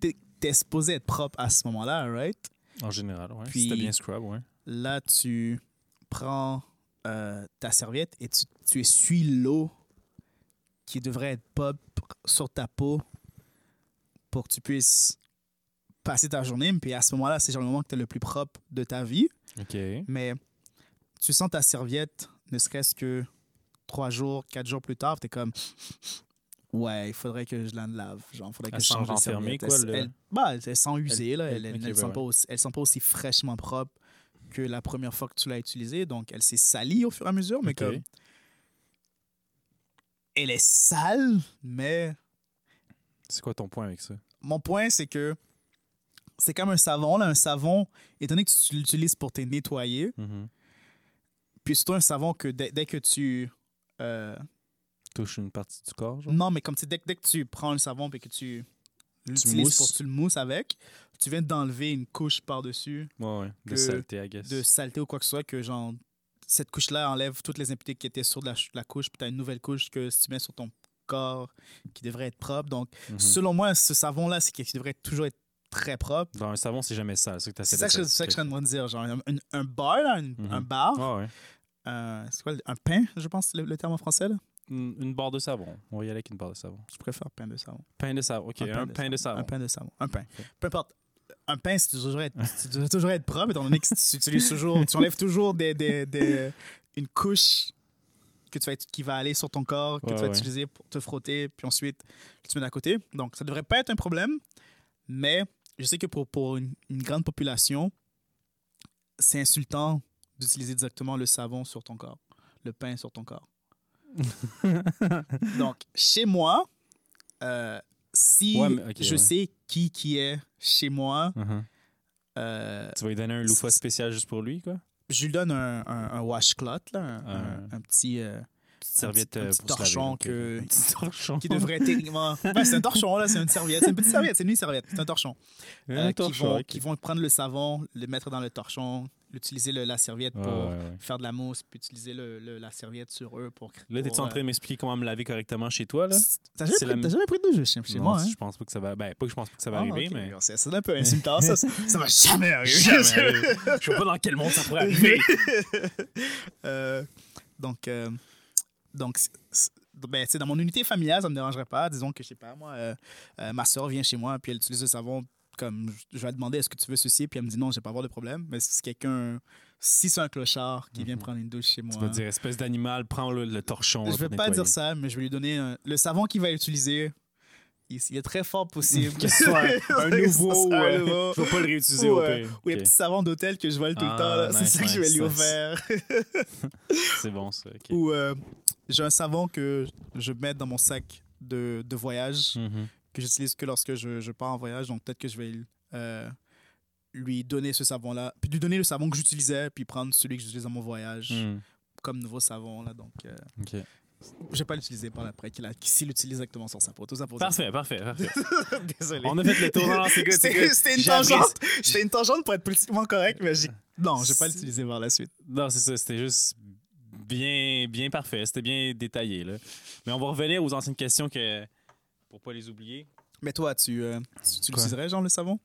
T'es es supposé être propre à ce moment-là, right? En général, ouais. Puis- Si bien scrub, ouais. Là, tu prends euh, ta serviette et tu, tu essuies l'eau qui devrait être propre sur ta peau pour que tu puisses passer ta journée. Puis à ce moment-là, c'est genre le moment que tu es le plus propre de ta vie. OK. Mais tu sens ta serviette, ne serait-ce que trois jours, quatre jours plus tard, tu es comme. Ouais, il faudrait que je la lave. Genre, il faudrait que Elle je change serviette. quoi, Elle, le- elle- bah, elle sent usée, là. Elle, elle- elle, ok, elle sent ouais, pas aussi, pas aussi fraîchement propre que la première fois que tu l'as utilisée. Donc, elle s'est salie au fur et à mesure, mais Ok. comme. Elle est sale, mais C'est quoi ton point avec ça? mon point, c'est que c'est comme un savon. Là, un savon, étant donné que tu l'utilises pour te nettoyer, Mhm. puis c'est un savon que dès, dès que tu. Euh, Touche une partie du corps, genre? non, mais comme tu sais, dès, que- dès que tu prends le savon et que tu l'utilises pour tu le mousses avec, tu viens d'enlever une couche par-dessus Ouais, ouais. De saleté, I guess. de saleté ou quoi que ce soit que genre cette couche-là enlève toutes les impuretés qui étaient sur la, la couche, puis tu as une nouvelle couche que si tu mets sur ton corps qui devrait être propre. Donc, Mhm. selon moi, ce savon-là, c'est qui devrait toujours être très propre. Dans un savon, c'est jamais ça. C'est ça que je c'est ça que je suis en train de dire. Genre, un, un- bar, là, un, Mhm. un bar, ouais. Euh, c'est quoi, un pain, je pense, le, le terme en français, là? Une, une barre de savon. On va y aller avec une barre de savon. Je préfère pain de savon. Pain de savon. OK, un, pain, de savon. Un pain de savon. Un pain. Peu importe. Un pain, c'est toujours être, c'est toujours- être propre, étant donné que tu utilises toujours, tu enlèves toujours des, des, des- une couche que tu vas, qui va aller sur ton corps, que Ouais, tu vas ouais. utiliser pour te frotter, puis ensuite tu mets à côté. Donc, ça devrait pas être un problème, mais je sais que pour, pour une, une grande population, c'est insultant d'utiliser directement le savon sur ton corps, le pain sur ton corps. Donc, chez moi, euh, si Ouais, mais- ok, je ouais. sais qui qui est chez moi, Mhm. euh, Tu vas lui donner un loofah spécial juste pour lui, quoi? je lui donne un, un, un washcloth, là, un, un petit, euh, Petite serviette un euh, petit pour se torchon laver, ok. que- Un petit torchon. qui devrait être techniquement. Ouais, c'est un torchon, là, c'est une serviette. C'est une petite serviette, c'est une serviette, c'est un torchon. Un Euh, qui, torchon, vont, ok. qui vont prendre le savon, le mettre dans le torchon, utiliser le- la serviette pour ouais, ouais. faire de la mousse, puis utiliser le, le- la serviette sur eux pour. Là, t'es-tu en train de m'expliquer comment me laver correctement chez toi, là? euh, T'as jamais, la- jamais pris de douche chez, Non, moi, hein? Je pense pas que ça va. Ben, pas que je pense pas que ça va Ah, arriver, ok. mais. C'est un peu insultant, ça. Ça va jamais arriver. Je sais pas dans quel monde ça pourrait arriver. Euh, donc, euh, donc ben, dans mon unité familiale, ça me dérangerait pas. Disons que, je sais pas, moi, euh, euh, ma soeur vient chez moi, puis elle utilise le savon. Comme je vais demander est-ce que tu veux ceci, puis elle me dit non, je vais pas avoir de problème. Mais si c'est quelqu'un, si c'est un clochard qui vient prendre une douche chez moi, Tu vas dire, espèce d'animal, prends le, le torchon. je là, vais pas nettoyer. dire ça, mais je vais lui donner un- le savon qu'il va utiliser. Il, il est très fort possible Que ce soit un, un nouveau. Un euh, nouveau. Je vais pas le réutiliser au Ouais. pire. Ou les Ok. petits savons d'hôtel que je vole tout Ah, le temps. là. c'est nice, ça que je vais lui offrir. C'est bon, ça. ok. Ou euh, j'ai un savon que je mets dans mon sac de, de voyage, Mhm. que j'utilise que lorsque je, je pars en voyage. Donc peut-être que je vais euh, lui donner ce savon-là, puis lui donner le savon que j'utilisais, puis prendre celui que j'utilise dans mon voyage Mhm. comme nouveau savon. Là, donc euh, Ok. Je vais pas l'utiliser par après, qu'il s'il l'utilise directement sur sa peau. Tout ça pour Parfait, parfait, parfait. Désolé. On a fait le tour. Non, non, c'est good, c'est C'était good. c'était une tangente. C'était une tangente pour être politiquement correct, mais j'ai- non, je vais pas l'utiliser par la suite. Non, c'est ça. C'était juste bien, bien parfait. C'était bien détaillé. Là. Mais on va revenir aux anciennes questions que, pour pas les oublier. Mais toi, tu, euh, tu, tu l'utiliserais, genre, le savon?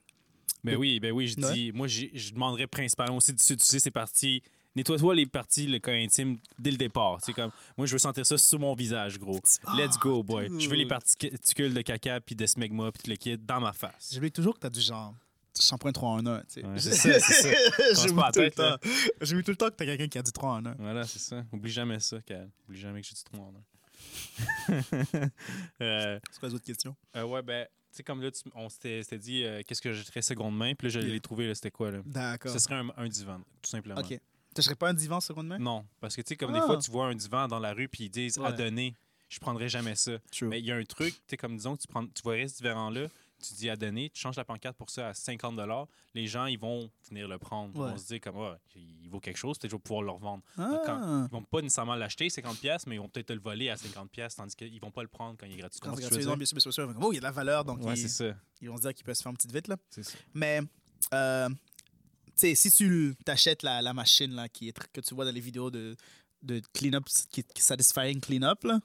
Ben oui, ben oui, je Ouais. dis, moi, je demanderais principalement aussi d'utiliser ces parties. Nettoie-toi les parties, le cas intime, dès le départ. C'est comme, moi, je veux sentir ça sur mon visage, gros. Let's go, boy. Je veux les particules de caca, puis de smegma, puis tout le kit dans ma face. J'oublie toujours que t'as du genre shampoing 3 en 1. Tu sais. Ouais, c'est ça, c'est ça. J'ai à tout le temps. J'ai vu tout le temps que t'as quelqu'un qui a du 3 en 1. Voilà, c'est ça. Oublie jamais ça, Cal. Oublie jamais que j'ai du trou en un. euh, C'est quoi les autres questions? euh, ouais, ben, tu sais, comme là, tu- on s'était dit euh, qu'est-ce que j'achèterais seconde main, puis là, je l'ai trouvé, là, c'était quoi, là? D'accord. Ce serait un, un divan, tout simplement. Ok. T'achèterais pas un divan seconde main? Non, parce que tu sais, comme Ah. des fois, tu vois un divan dans la rue, puis ils disent à Ouais. donner. Je prendrais jamais ça. True. Mais il y a un truc, tu sais, comme disons, que tu, prends, tu vois ce divan-là, tu dis à donner, tu changes la pancarte pour ça à 50 Les gens, ils vont venir le prendre. Ils Ouais. vont se dire, comme, Ah, il vaut quelque chose, peut-être que je vais pouvoir le revendre. Ah. Quand- ils vont pas nécessairement l'acheter 50 pièces mais ils vont peut-être te le voler à 50 pièces tandis qu'ils vont pas le prendre quand il est gratuit. Quand Comment c'est tu veux gratuit, dire? non, bien sûr, bien sûr, bien sûr. Oh, il y a de la valeur, donc Ouais, ils, c'est ça. ils vont se dire qu'ils peuvent se faire une petite vite. Là. C'est ça. Mais, euh, tu si tu t'achètes la, la machine là, qui est, que tu vois dans les vidéos de, de clean-up, qui, qui Satisfying Clean-up, là,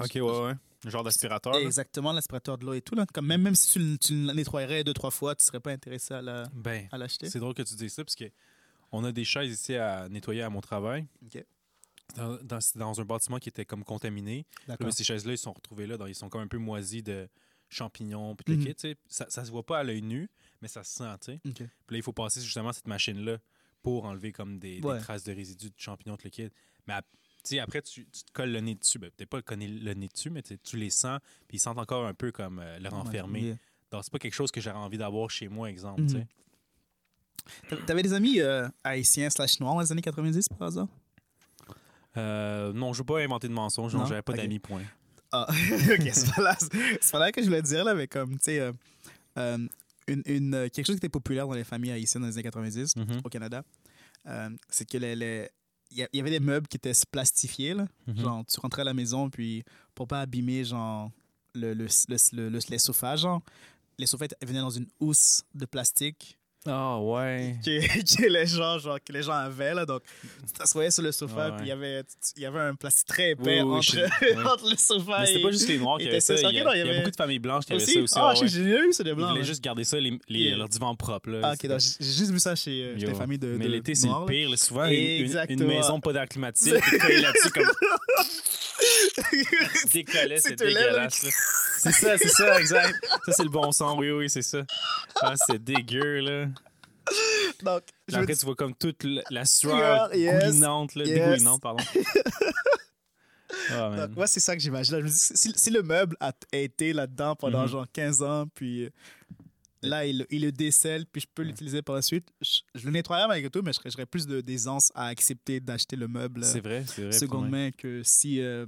Ok, ouais, ouais. Le genre d'aspirateur. exactement, l'aspirateur de l'eau et tout, là, comme même, même si tu, tu le nettoierais deux, trois fois, tu serais pas intéressé à la- Ben, à l'acheter. c'est drôle que tu dises ça parce que on a des chaises ici à nettoyer à mon travail. Ok. Dans, dans- dans un bâtiment qui était comme contaminé. Là, D'accord. ces chaises-là, ils sont retrouvés là. dans- ils sont comme un peu moisis de champignons. Puis Mhm. kit, tu sais. ça, ça se voit pas à l'œil nu, mais ça se sent. tu sais. Puis là, il faut passer justement cette machine-là pour enlever comme des, traces de résidus de champignons, tout le kit. Mais tu sais, après, tu, tu te colles le nez dessus. Ben, peut-être pas le, le nez dessus, mais tu sais, les sens, puis ils sentent encore un peu comme euh, le renfermer. Yeah. Donc, c'est pas quelque chose que j'aurais envie d'avoir chez moi, exemple. tu sais. Mhm. T'a- T'avais des amis euh, haïtiens slash noirs dans les années 90 par hasard? Euh, non, je veux pas inventer de mensonges. J'avais pas d'amis, point. Ah, ok, c'est pas là, c'est pas là que je voulais dire, là, mais comme, tu sais, euh, euh, une, une, euh, quelque chose qui était populaire dans les familles haïtiennes dans les années 90 Mhm. au Canada, euh, c'est que les. les- il y avait des meubles qui étaient plastifiés, là. Mhm. Genre, tu rentrais à la maison, puis pour pas abîmer, genre, le, le, le, le- le- les sofas, genre, les sofas venaient dans une housse de plastique Ah ouais. que, que les gens genre que les gens avaient là donc tu t'assoyais sur le sofa puis il y avait il y avait un plastique très épais Oui, oui, entre, entre le sofa Mais c'était pas juste les Noirs qui avaient ça. Il y, a, non, il avait- beaucoup de familles blanches qui avaient ça aussi. ah j'ai ouais. j'ai eu ça des Ils blancs voulaient ouais. juste garder ça, les, les, Yeah. leurs divans propres. Là. ah ok donc j'ai juste vu ça chez euh, chez les familles de Mais l'été, c'est le pire. là. Souvent, une, une- maison pas d'air climatisé, là-dessus comme. décollais, C'est dégueulasse. C'est ça, c'est ça, exact. Ça, c'est le bon son, oui, oui, c'est ça. Ah, c'est dégueu, là. donc je après, tu vois comme toute la, sueur Yes, goulinante, là, yes. dégoulinante, pardon. Ah. Donc, moi, c'est ça que j'imagine. Je me dis, si, si le meuble a, été là-dedans pendant Mhm. genre 15 ans, puis euh, là, il, il le décèle, puis je peux l'utiliser par la suite, je, je le nettoierais malgré tout, mais je serais- j'aurais plus d'aisance à accepter d'acheter le meuble seconde main que si euh,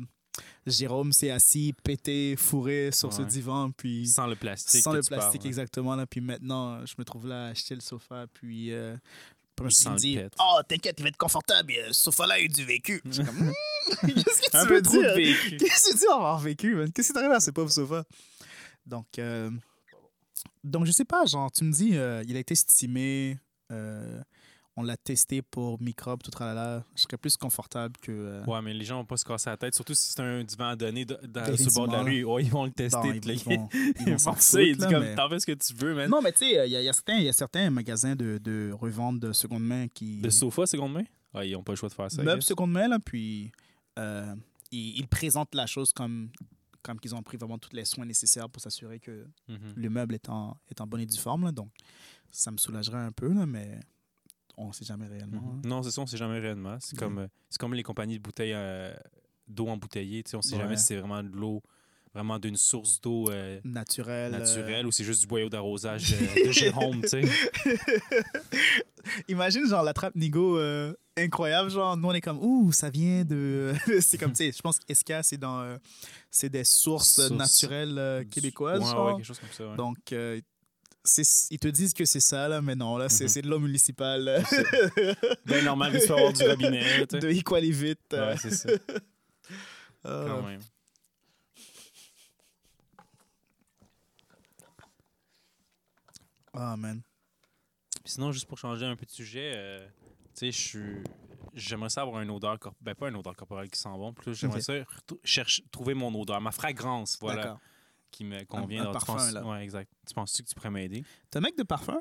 Jérôme s'est assis, pété, fourré sur ce divan, puis Sans le plastique. sans le parles, plastique exactement, là, puis maintenant, je me trouve là à acheter le sofa, puis... Euh, je me pet. oh, t'inquiète, il va être confortable, euh, ce sofa-là a eu du vécu. Je suis comme, Hmm, qu'est-ce que tu Un veux peu dire? vécu. Qu'est-ce que tu dis avoir vécu, man? Qu'est-ce qui t'arrive à ce pauvre sofa? Donc, euh, donc, je sais pas, genre, tu me dis, euh, il a été estimé, euh, on l'a testé pour microbes, tout tralala. Je serais plus confortable que. euh, Ouais, mais les gens vont pas se casser la tête, surtout si c'est un divan à donner de- dans, sur le bord de la rue. Ouais, ils vont le non, tester. ils, vont, ils Ils vont s'en ils disent comme, mais- t'en fais ce que tu veux, man. Non, mais tu sais, il y, a- il y a certains- il y a certains magasins de, de revente de seconde main qui. De sofa seconde main? Ils ont pas le choix de faire ça. Meubles seconde main, là, puis euh, ils, ils présentent la chose comme, comme qu'ils ont pris vraiment tous les soins nécessaires pour s'assurer que Mhm. le meuble est en, est en bonne et due forme. Là, donc, ça me soulagerait un peu, là, mais on ne sait jamais réellement. Mhm. hein. Non, c'est ça, on sait jamais réellement. C'est comme, euh, c'est comme les compagnies de bouteilles euh, d'eau embouteillée. On sait Ouais. jamais si c'est vraiment de l'eau, vraiment d'une source d'eau euh, Naturel. euh, naturelle ou c'est juste du boyau d'arrosage euh, de Jérôme, tu sais. Imagine, genre, la trappe Nigo euh, incroyable. Genre, nous, on est comme, ouh, ça vient de. c'est comme, tu sais, je pense qu'Esca, c'est dans. euh, c'est des sources naturelles euh, québécoises. Ouais, genre. ouais, quelque chose comme ça. ouais. Donc, euh, ils te disent que c'est ça, là, mais non, là, c'est c'est de l'eau municipale Ben normal, il faut avoir du robinet, de Equalivit. euh, Ouais, c'est ça, euh, quand même. Ah, man. Puis sinon, juste pour changer un peu de sujet, euh, tu sais, je suis. J'aimerais ça avoir une odeur corporelle. Ben, pas une odeur corporelle qui sent bon. Plus, j'aimerais Ok. ça chercher, trouver mon odeur, ma fragrance, voilà, D'accord. Qui me convient. un tu parfum, penses- là. Ouais, exact. Tu penses-tu que tu pourrais m'aider? T'es un mec de parfum?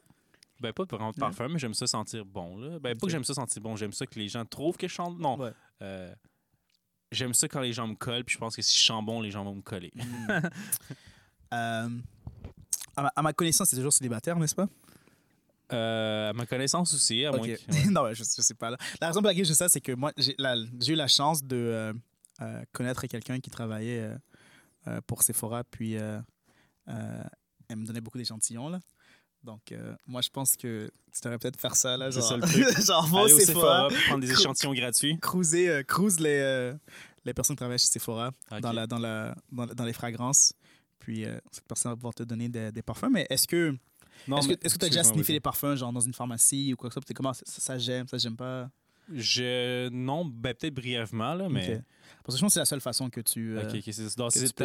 Ben, pas de vraiment de Ouais. parfum, mais j'aime ça sentir bon, là. Ben, pas que j'aime ça sentir bon, j'aime ça que les gens trouvent que je chante. Non. Ouais. Euh, j'aime ça quand les gens me collent, puis je pense que si je chante bon, les gens vont me coller. Euh, à, ma, à ma connaissance, c'est toujours célibataire, n'est-ce pas? Euh, à ma connaissance aussi, à moins Ok. que. ouais. non, je, je sais pas. Là. La raison pour laquelle je sais ça, c'est que moi, j'ai eu la chance de connaître quelqu'un qui travaillait pour Sephora, puis euh, euh, elle me donnait beaucoup d'échantillons. là. Donc, euh, moi, je pense que tu devrais peut-être faire ça. là, genre, ça, le truc. genre, au Aller au Sephora, prendre des échantillons gratuits. cruiser, euh, cruise les, euh, les personnes qui travaillent chez Sephora dans, la, dans, la, dans, la- dans les fragrances. Puis, euh, cette personne va pouvoir te donner des, des parfums. Mais est-ce que Non, est-ce que tu as déjà sniffé des parfums, genre dans une pharmacie ou quoi que ce soit? t'es comment ça, ça, j'aime, ça j'aime pas? Je... Non, ben, peut-être brièvement, là, mais. Parce que je pense que c'est la seule façon que tu. euh, Ok, c'est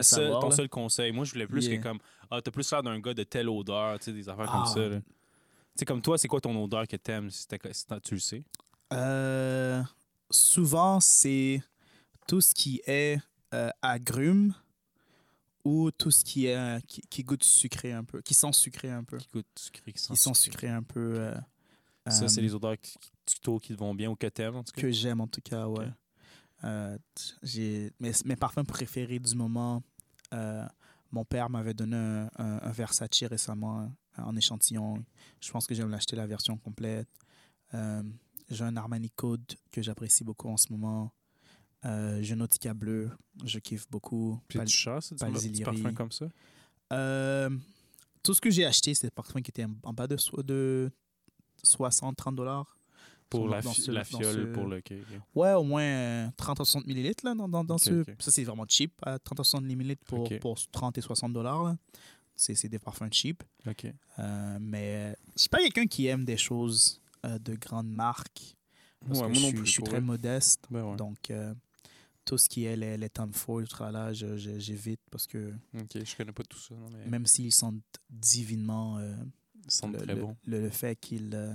savoir, ton seul conseil. Moi, je voulais plus Yeah. que comme. Ah, t'as plus l'air d'un gars de telle odeur, tu sais, des affaires Ah. comme ça. là. Tu sais, comme toi, c'est quoi ton odeur que t'aimes, si, si tu le sais? euh, souvent, c'est tout ce qui est euh, agrumes ou tout ce qui est euh, qui, qui goûte sucré un peu, qui sent sucré un peu, Qui goûte sucré, qui sent qui sent sucré. sucré un peu. euh, ça, c'est euh, les odeurs tuto qui te vont bien ou que t'aimes, en tout cas? Que j'aime, en tout cas, ouais. Euh, mes, mes, parfums préférés du moment. Euh, mon père m'avait donné un, un, Versace récemment en échantillon. Je pense que j'aime l'acheter la version complète. J'ai un Armani Code que j'apprécie beaucoup en ce moment. j'ai un Nautica bleu, je kiffe beaucoup. Puis Pal- du chat, c'est des parfums comme ça? tout ce que j'ai acheté, c'est des parfums qui étaient en bas de, de 60, 30 dollars. Pour la, ce, la, fiole, ce... pour le okay, okay. Ouais, au moins euh, 30 à 60 millilitres là, dans, dans, dans okay, ce. Ça, c'est vraiment cheap. 30 à 60 millilitres pour, pour 30 et 60 dollars. C'est des parfums cheap. Euh, mais je suis pas quelqu'un qui aime des choses euh, de grandes marques. Parce ouais, que moi je, non plus, je suis très vrai. modeste. Ben ouais. Donc, euh, tout ce qui est les, les Tom Ford, là, j'évite parce que. Ok, je connais pas tout ça. Non, mais... Même s'ils sont divinement euh, le, très le- bons. le- le fait qu'il euh,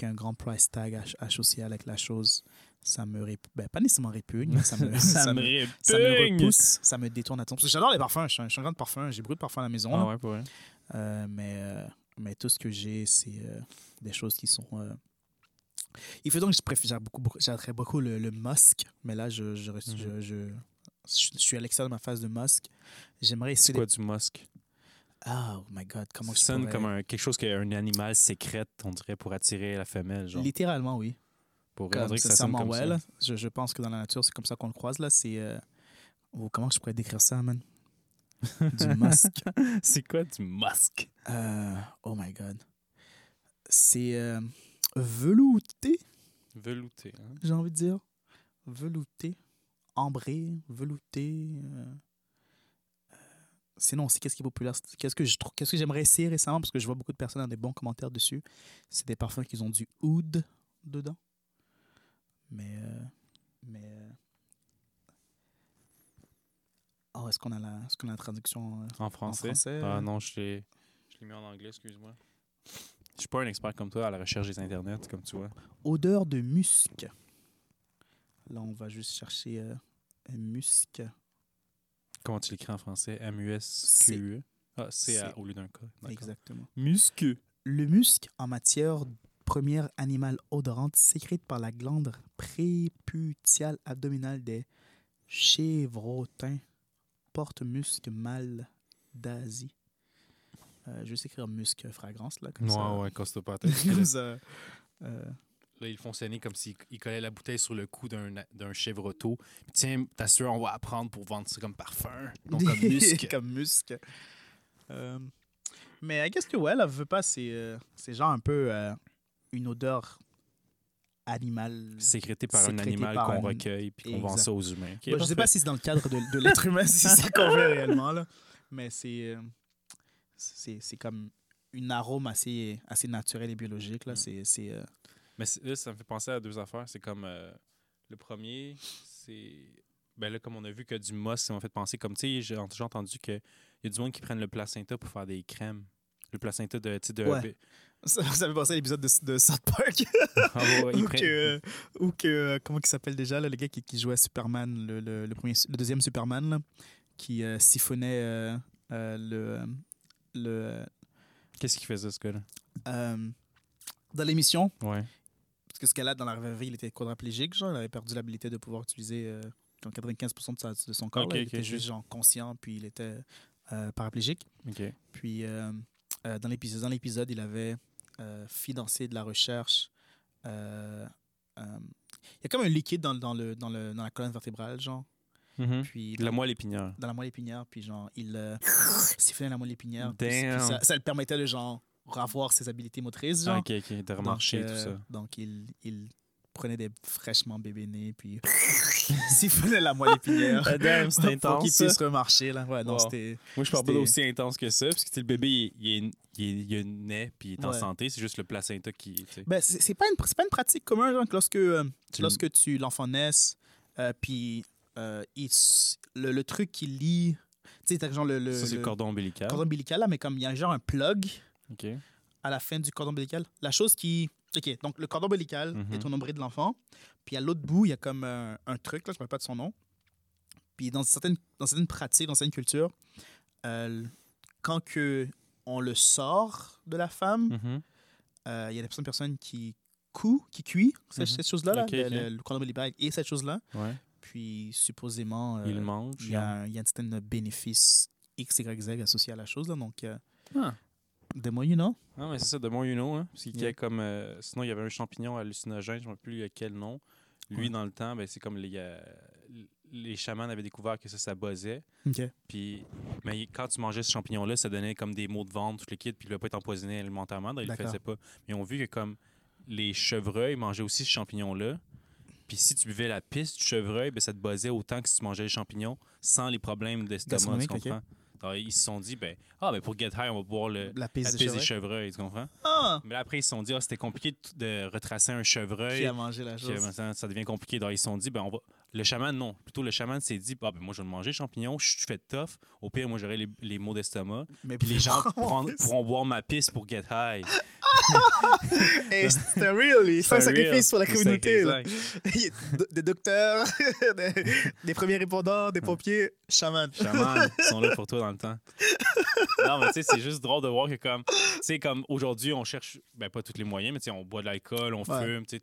y ait un grand price tag associé avec la chose, ça me rép- ben, pas nécessairement répugne, mais ça me, ça me- ça me repousse, ça me détourne attention. Parce que j'adore les parfums, je suis un, je suis un grand de parfum, j'ai beaucoup de parfums à la maison. Ah là. ouais, pour vrai. Euh, mais, euh, mais tout ce que j'ai, c'est euh, des choses qui sont. Il faut donc que je préfère beaucoup, beaucoup, beaucoup le, le musk, mais là, je, je, Mhm. je, je, je suis à l'extérieur de ma phase de musk. J'aimerais C'est essayer. quoi des- du musk? Ah, oh my god, comment Ça sonne pourrais- comme un- quelque chose qu'un animal sécrète, on dirait, pour attirer la femelle. Genre. Littéralement, oui. Pour Comme, que ça sonne comme ça. Je, je pense que dans la nature, c'est comme ça qu'on le croise. là. C'est. euh, oh, comment je pourrais décrire ça, man? du musk. C'est quoi du musk? Euh, oh my god. C'est euh, velouté. Velouté. Hein? j'ai envie de dire. Velouté, ambré, velouté. Sinon, c'est qu'est-ce qui est populaire? Qu'est-ce que je trouve, qu'est-ce que j'aimerais essayer récemment parce que je vois beaucoup de personnes avoir des bons commentaires dessus. C'est des parfums qui ont du oud dedans. Mais, euh, mais. euh, Oh, est-ce qu'on a la, est-ce qu'on a la traduction euh, En français? français, Ah non, je l'ai je l'ai mis en anglais, excuse-moi. Je suis pas un expert comme toi à la recherche des internets, comme tu vois. Odeur de musc. Là, on va juste chercher euh, musc. Comment tu l'écris en français? M-U-S-Q-E? Ah, c'est C'est- au lieu d'un K. Exactement. Musque. Le musc, en matière première animale odorante, sécrète par la glande préputiale abdominale des chèvrotins, porte-musc mâle d'Asie. Euh, je vais écrire musc fragrance, là, comme Ouais, ça. ouais, pas la tête. Comme ça. Euh, Là, ils font sonner comme s'ils ils collaient la bouteille sur le cou d'un d'un chèvre auto. Puis tiens, t'assures, on va apprendre pour vendre ça comme parfum. Donc comme musc. comme musc. Euh, mais I guess que ouais, là, veut pas, c'est euh, c'est genre un peu euh, une odeur animale. Sécrété par un animal qu'on un- recueille puis qu'on vend ça aux humains. Bon, je sais pas si c'est dans le cadre de, de l'être humain, si c'est ça qu'on veut réellement, là. mais c'est c'est c'est comme une arôme assez, assez naturel et biologique. Là. Mm. C'est, c'est, euh, Mais là, ça me fait penser à deux affaires. C'est comme euh, le premier, c'est. Ben là, comme on a vu que du moss, ça m'a fait penser comme, tu sais, j'ai j'ai entendu qu'il y a du monde qui prennent le placenta pour faire des crèmes. Le placenta de. de Ouais. ça, ça fait penser à l'épisode de, de South Park. Ah ouais, ou, prennent- que, ou que, euh, comment il s'appelle déjà, là, le gars qui, qui jouait à Superman, le, le, le premier, le deuxième Superman, là, qui euh, siphonnait euh, euh, le. le Qu'est-ce qu'il faisait, ce gars-là? euh, dans l'émission, Ouais. Parce que ce gars-là, dans la vraie vie, il était quadraplégique, genre, il avait perdu l'habilité de pouvoir utiliser euh, comme 95% de, sa- de son corps. Là. il était juste genre, conscient, puis il était euh, paraplégique. Puis euh, euh, dans l'épisode, dans il avait euh, financé de la recherche. il y a comme un liquide dans, dans, le, dans, le, dans la colonne vertébrale, genre. Mhm. Puis La moelle épinière. dans la moelle épinière, puis genre, il siphonnait la moelle épinière. puis- Damn. puis ça, ça le permettait de genre revoir ses habiletés motrices, genre. Ah, ok, ok. De remarcher donc, tout euh, ça. Donc, il, il prenait des fraîchement bébés nés, puis siphonnait la moelle épinière. Damn, c'était Pour qu'il intense, puisse remarcher, là. Ouais, non, Wow. c'était... Moi, je parle pas d'aussi intense que ça, parce que le bébé, il, il est, il est, il est né puis il est en Ouais. santé. C'est juste le placenta qui. tu sais. Ben, c'est pas, une- c'est pas une pratique commune, genre, que lorsque, euh, Tu- lorsque tu, l'enfant naisse, euh, puis euh, il le, le truc qui lie... Tu sais, t'as genre le, le, ça, c'est le le cordon ombilical. cordon ombilical, là, mais comme il y a genre un plug À la fin du cordon ombilical. La chose qui... OK, donc le cordon ombilical Mhm. est au nombril de l'enfant. Puis à l'autre bout, il y a comme euh, un truc, là, je ne me rappelle pas de son nom. Puis dans certaines, dans certaines pratiques, dans certaines cultures, euh, quand que on le sort de la femme, Mhm. euh, il y a des personnes, qui couent, qui cuit cette, cette chose-là, le, cordon ombilical et cette chose-là. Ouais. Puis supposément, il mange. il y, a, un- il y a un certain bénéfice X, Y, Z associé à la chose. Là, donc, Ah. The more you know. Ah, mais c'est ça, de more you know. Hein, parce qu'il y a comme. euh, sinon, il y avait un champignon hallucinogène, je ne me rappelle plus quel nom. Lui, Ouais. dans le temps, ben, c'est comme les, euh, les chamans avaient découvert que ça, ça buzzait. OK. Puis, mais quand tu mangeais ce champignon-là, ça donnait comme des maux de ventre, tout le kit, puis il ne pas être empoisonné alimentairement, donc ils le D'accord. faisaient pas. Mais ils ont vu que comme les chevreuils mangeaient aussi ce champignon-là, puis si tu buvais la pisse du chevreuil, ben, ça te buzzait autant que si tu mangeais les champignons sans les problèmes d'estomac, tu ok. Ils se sont dit, ben, ah, ben pour get high, on va boire le, La la piste des chevreuil. chevreuils, tu comprends? Ah! Mais là, après, ils se sont dit, ah, c'était compliqué de, retracer un chevreuil. Qui a mangé la chose. ça, ça devient compliqué. Donc, ils se sont dit, ben, on va, le chaman, non. Plutôt, le chaman s'est dit ah, ben, moi, je vais manger champignons, je suis fait tough. Au pire, moi, j'aurai les, les maux d'estomac. Mais Puis les gens en pourront, boire ma pisse pour get high. Hey, c'était real, il fait un C'est sacrifice pour real. la communauté. des docteurs, des, des premiers répondants, des pompiers, chaman. Chaman, ils sont là pour toi dans le temps. Non, mais tu sais, c'est juste drôle de voir que comme, tu sais, comme aujourd'hui, on cherche, ben pas tous les moyens, mais tu sais, on boit de l'alcool, on Ouais. fume, tu sais,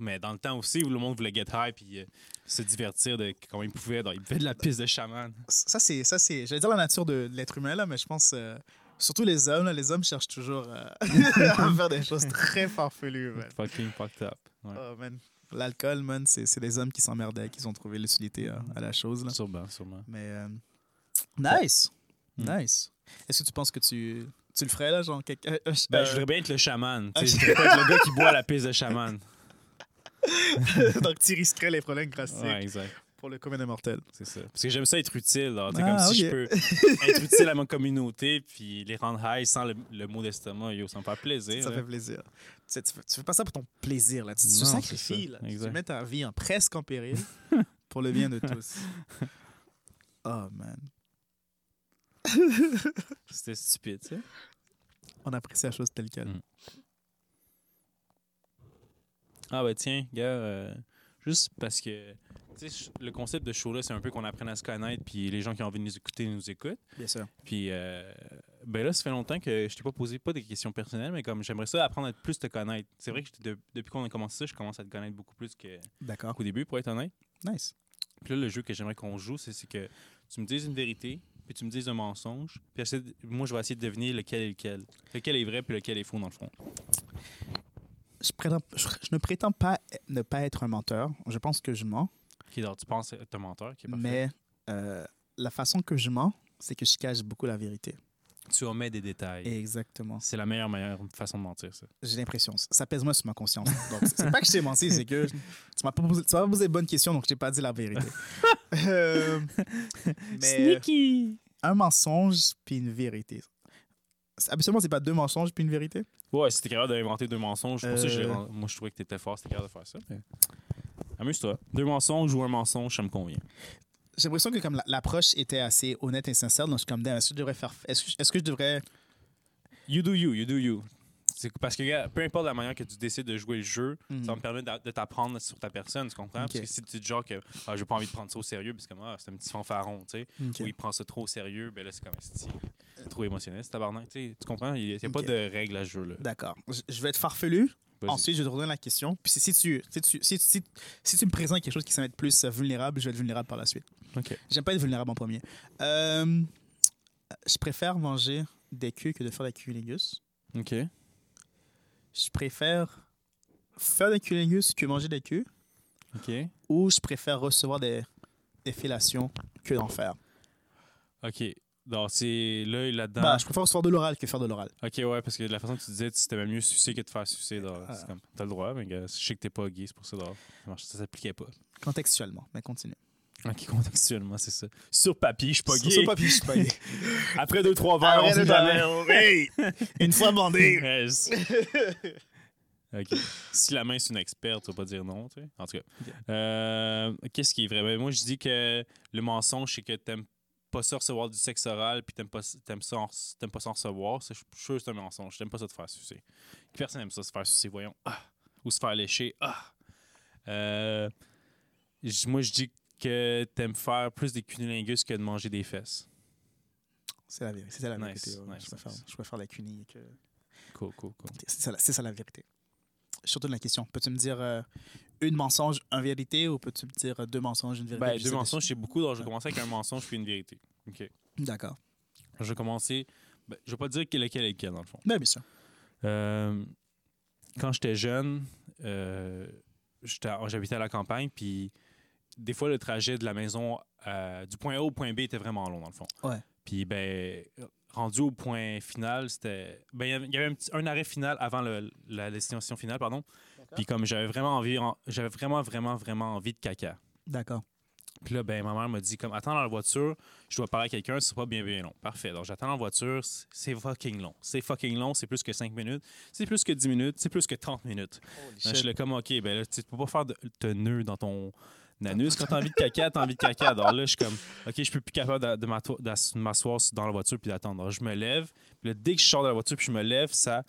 mais dans le temps aussi où le monde voulait get high puis euh, se divertir de comment il pouvait, donc, il fait de la piste de chaman. Ça, c'est, ça, c'est, j'allais dire la nature de, de l'être humain, là, mais je pense, euh, surtout les hommes, là, les hommes cherchent toujours euh, à faire des choses très farfelues, man. Fucking fucked up. Ouais. Oh, man. L'alcool, man, c'est, c'est des hommes qui s'emmerdaient, qui ont trouvé l'utilité à, la chose, là. Sûrement, sûrement. Mais, nice. Mm. Nice. Est-ce que tu penses que tu, tu le ferais, là, genre, quelque- Ben, euh, je voudrais bien être le chaman. Je voudrais pas être le gars qui boit la piste de chaman. donc tu risquerais les problèmes gracieux Ouais, exact. pour le commun des mortels. C'est ça. Parce que j'aime ça être utile. Ah, comme si je peux être utile à ma communauté puis les rendre high sans le, le mot d'estomac. Yo, ça me fait plaisir. Ça là. fait plaisir. Tu, tu, fais, tu fais pas ça pour ton plaisir, là. Tu, sacrifies, là. Tu mets ta vie en presque en péril pour le bien de tous. Oh, man. C'était stupide, ça. On apprécie la chose telle qu'elle. Mm. Ah, ben tiens, gars, euh, juste parce que le concept de show-là, c'est un peu qu'on apprenne à se connaître puis les gens qui ont envie de nous écouter nous écoutent. Bien sûr. Puis, euh, ben là, ça fait longtemps que je t'ai pas posé pas des questions personnelles, mais comme j'aimerais ça apprendre à plus te connaître. C'est vrai que de- depuis qu'on a commencé ça, je commence à te connaître beaucoup plus que- D'accord. qu'au début, pour être honnête. Nice. Puis là, le jeu que j'aimerais qu'on joue, c'est que tu me dises une vérité, puis tu me dises un mensonge, puis moi, je vais essayer de deviner lequel est lequel. Lequel est vrai, puis lequel est faux, dans le fond. Je, prétends, je, je ne prétends pas ne pas être un menteur. Je pense que je mens. Alors tu penses être un menteur, qui est parfait? Mais euh, la façon que je mens, c'est que je cache beaucoup la vérité. Tu omets des détails. Exactement. C'est la meilleure, meilleure façon de mentir, ça. J'ai l'impression. Ça pèse moins sur ma conscience. Donc, c'est pas que je t'ai menti, c'est que tu m'as pas posé, tu m'as pas posé de bonnes questions, donc je t'ai pas dit la vérité. Euh, mais Sneaky! un mensonge puis une vérité. Habituellement, c'est pas deux mensonges puis une vérité? Ouais, si t'es capable d'inventer deux mensonges, ça je Euh. moi, je trouvais que t'étais fort, si t'es capable de faire ça. Amuse-toi. Deux mensonges ou un mensonge, ça me convient. J'ai l'impression que comme la- l'approche était assez honnête et sincère, donc je suis comme, est-ce que je devrais faire, est-ce que, est-ce que je devrais, You do you, you do you. C'est parce que, peu importe la manière que tu décides de jouer le jeu, Mhm. ça va me permet d'a- de t'apprendre sur ta personne, tu comprends? Parce que si tu dis genre que ah, j'ai pas envie de prendre ça au sérieux, parce que ah, c'est un petit fanfaron, tu sais, Ok. ou il prend ça trop au sérieux, ben là, c'est comme c'est trop émotionnel, c'est tabarnak, tu sais. Tu comprends? Il n'y a, pas de règles à ce jeu-là. D'accord. Je- vais être farfelu. Ensuite, je vais te redonner la question. Puis si tu, si tu, si, si, si tu me présentes quelque chose qui va être plus euh, vulnérable, je vais être vulnérable par la suite. J'aime pas être vulnérable en premier. Euh, je préfère manger des queues que de faire des cunilingus. OK. Je préfère faire des cunilingus que manger des queues. OK. Ou je préfère recevoir des, des fellations que d'en faire. OK. Donc, c'est là, là-dedans. Bah, je préfère recevoir de l'oral que faire de l'oral. OK, ouais, parce que de la façon que tu disais, c'était même mieux sucer que de faire sucer. Ah. c'est comme, T'as le droit, mais je sais que t'es pas gay, c'est pour ça. ça Ça s'appliquait pas. Contextuellement. Mais continue. OK, contextuellement, c'est ça. Sur papier, je suis pas gay. sur papier, je suis pas gay. Après deux, trois verres, on jamais. Hey! Une fois bandé. OK. Si la main, c'est une experte, tu vas pas dire non, tu sais. En tout cas. Euh, Qu'est-ce qui est vrai? Ben, moi, je dis que le mensonge, c'est que t'aimes pas ça recevoir du sexe oral, puis t'aimes pas, t'aimes ça en- t'aimes pas ça en recevoir. Je suis sûr que c'est un mensonge. T'aimes pas ça te faire sucer. Personne n'aime ça, se faire sucer, voyons. Ah! Ou se faire lécher. Ah! Euh, moi, je dis que t'aimes faire plus des cunilingus que de manger des fesses. C'est la vérité. C'est la Nice, vérité. ouais. nice, je, préfère, nice. je préfère la cunie que. Cool, cool, cool. C'est ça, la- c'est ça la vérité. Je retourne la question. Peux-tu me dire euh, une mensonge, une vérité ou peux-tu me dire euh, deux mensonges, une vérité Ben, deux mensonges, c'est beaucoup. Donc, je vais commencer avec un mensonge puis une vérité. OK. D'accord. Je vais commencer. Ben, je vais pas te dire lequel est lequel, dans le fond. Ben, bien sûr. Euh, quand j'étais jeune, euh, j'habitais à la campagne, puis des fois, le trajet de la maison euh, du point A au point B était vraiment long, dans le fond. Ouais. Puis, ben, rendu au point final, c'était. Ben, il y avait- un, petit- un arrêt final avant le- la destination finale, pardon. Puis, comme j'avais vraiment envie, j'avais vraiment, vraiment, vraiment envie de caca. D'accord. Puis là, ben, ma mère m'a dit comme attends dans la voiture, je dois parler à quelqu'un, c'est pas bien bien long. Parfait. Donc j'attends dans la voiture, c'est fucking long. C'est fucking long, c'est plus que 5 minutes, c'est plus que 10 minutes, c'est plus que 30 minutes. Là, je suis là comme OK, ben là, tu peux pas faire de, de nœud dans ton Nanus, quand t'as envie de caca, t'as envie de caca. Alors là, je suis comme, OK, je suis plus capable de, m'asseoir dans la voiture puis d'attendre. Alors, je me lève. Puis là, dès que je sors de la voiture puis je me lève, ça.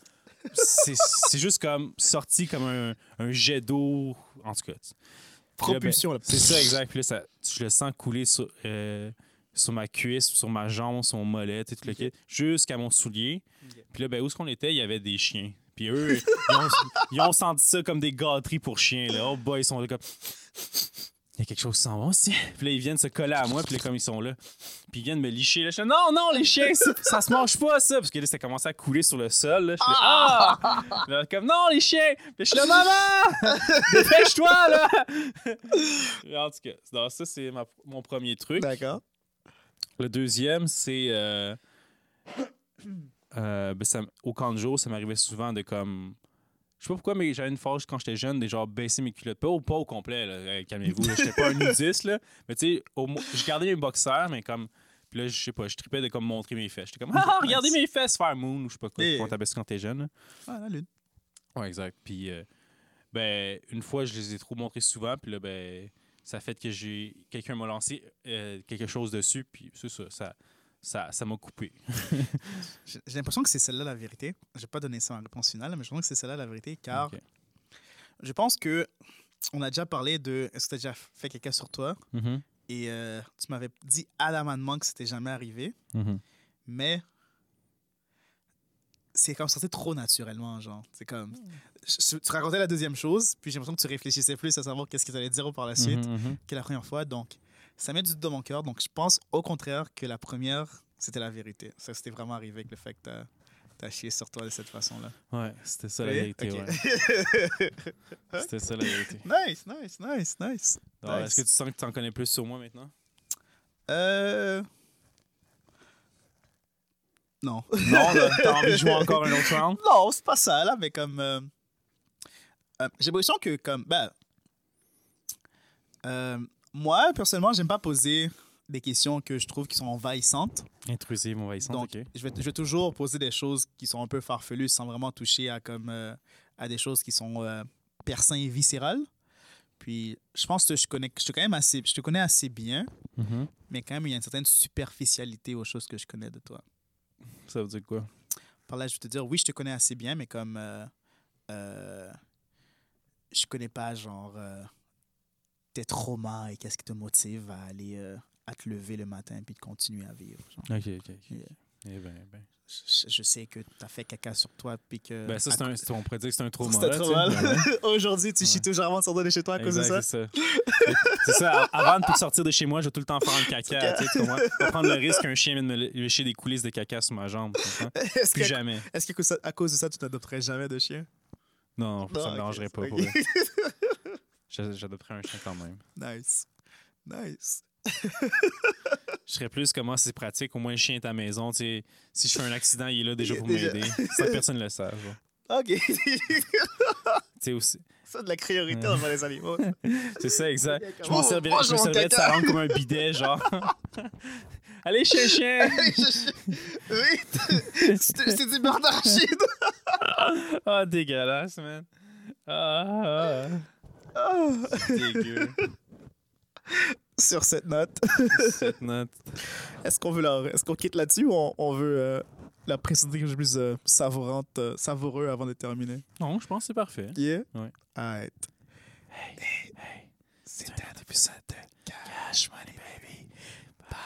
C'est juste comme sorti comme un, un jet d'eau. En tout cas. ben, Propulsion, là. C'est ça, exact. Puis là, ça, je le sens couler sur, euh, sur ma cuisse, sur ma jambe, sur mon mollet, tout le jusqu'à mon soulier. Puis là, ben, où est-ce qu'on était? Il y avait des chiens. Puis eux, ils ont, ils ont senti ça comme des gâteries pour chiens. Là. Oh boy, ils sont là comme... Il y a quelque chose qui s'en va aussi. Puis là, ils viennent se coller à moi, puis là, comme ils sont là. Puis ils viennent me licher. Là. Je suis là, non, non, les chiens, ça, ça se mange pas, ça. Parce que là, ça commençait à couler sur le sol. Là. Je suis là, ah! Là, comme, non, les chiens. Puis je suis là, maman! Dépêche-toi, là! en tout cas, ça, c'est ma- mon premier truc. D'accord. Le deuxième, c'est. euh, euh, ben, ça au camp de jour, ça m'arrivait souvent de comme. Je sais pas pourquoi, mais j'avais une phase quand j'étais jeune, de genre baisser mes culottes. Pas au, pas au complet, là, euh, calmez-vous. là, J'étais pas un nudiste, là. Mais tu sais, au je gardais mes boxers, mais comme. Puis là, je sais pas, je tripais de comme montrer mes fesses. J'étais comme, ah, regardez mes fesses, faire moon, ou je sais pas quoi, Et- quand ça quand t'es jeune. là. Ah, la lune. Ouais, exact. Puis, euh, ben, une fois, je les ai trop montrés souvent, puis là, ben, ça fait que j'ai. Quelqu'un m'a lancé euh, quelque chose dessus, puis c'est ça, ça. Ça ça m'a coupé. J'ai l'impression que c'est celle-là la vérité. Je vais pas donner ça en réponse finale, mais je pense que c'est celle-là la vérité, car je pense que on a déjà parlé de est-ce que tu as déjà fait caca sur toi? Mhm, et euh, tu m'avais dit adamamment que c'était jamais arrivé, mhm. mais c'est comme sorti trop naturellement, genre. C'est comme. je- tu racontais la deuxième chose, puis j'ai l'impression que tu réfléchissais plus à savoir qu'est-ce que tu allais dire par la suite Mhm, mhm. que la première fois. Donc, ça met du dans mon cœur. Donc, je pense au contraire que la première, c'était la vérité. Ça, c'était vraiment arrivé avec le fait que t'as as chié sur toi de cette façon-là. Ouais, c'était ça la Oui? vérité. Ouais. C'était ça la vérité. Nice, nice, nice, nice. Nice. Est-ce que tu sens que tu en connais plus sur moi maintenant? Euh. Non. Non, t'as envie de jouer encore un autre round? non, c'est pas ça, là, mais comme. euh, euh, j'ai l'impression que, comme. Ben. euh, moi, personnellement, j'aime pas poser des questions que je trouve qui sont envahissantes. Intrusive, envahissante, Donc, je, vais, je vais toujours poser des choses qui sont un peu farfelues sans vraiment toucher à, comme, euh, à des choses qui sont euh, et viscérales. Puis, je pense que je, connais, je, te quand même assez, je te connais assez bien, Mhm. mais quand même, il y a une certaine superficialité aux choses que je connais de toi. Ça veut dire quoi? Par là, je vais te dire, oui, je te connais assez bien, mais comme euh, euh, je connais pas, genre, euh, tes traumas et qu'est-ce qui te motive à aller, euh, à te lever le matin puis de continuer à vivre. genre. Ok, ok, ok. Yeah. Eh ben, ben. Je, je sais que tu as fait caca sur toi puis que... Ben, ça, c'est un, on pourrait dire que c'est un trauma. C'était là, tu. Ben ouais. Aujourd'hui, tu chies Ouais. toujours avant de sortir de chez toi à cause de ça. c'est ça. c'est ça. Avant de sortir de chez moi, je vais tout le temps faire un caca. tu sais, tu comprends? Pas prendre le risque qu'un chien vienne me lécher des coulisses de caca sur ma jambe. Est-ce Plus que, jamais. est-ce que ça- à cause de ça, tu n'adopterais jamais de chien? Non, ça Non, me dérangerait pas. Pour J'adopterais un chien quand même. Nice. Nice. Je serais plus comment c'est pratique. Au moins, le chien est à la maison. tu sais. si je fais un accident, il est là déjà pour Déjà. m'aider. Ça, personne ne le sait. genre. OK. Tu sais, aussi. ça, de la priorité dans les animaux. C'est ça, exact. Je m'en servirais, oh, je me servirais de sa langue comme un bidet, genre. Allez, chien, chien! oui, c'est c'est du beurre d'arachide. Ah, dégueulasse, man. Ah, ah, Dégueu. Sur cette note, Cette note. est-ce qu'on veut la- est-ce qu'on quitte là-dessus ou on, on veut euh, la quelque chose de plus euh, savourante, euh, savoureux avant de terminer? Non, je pense que c'est parfait. Yeah? Ouais. Alright. Hey, C'était un épisode de Cash Money Baby. Bye.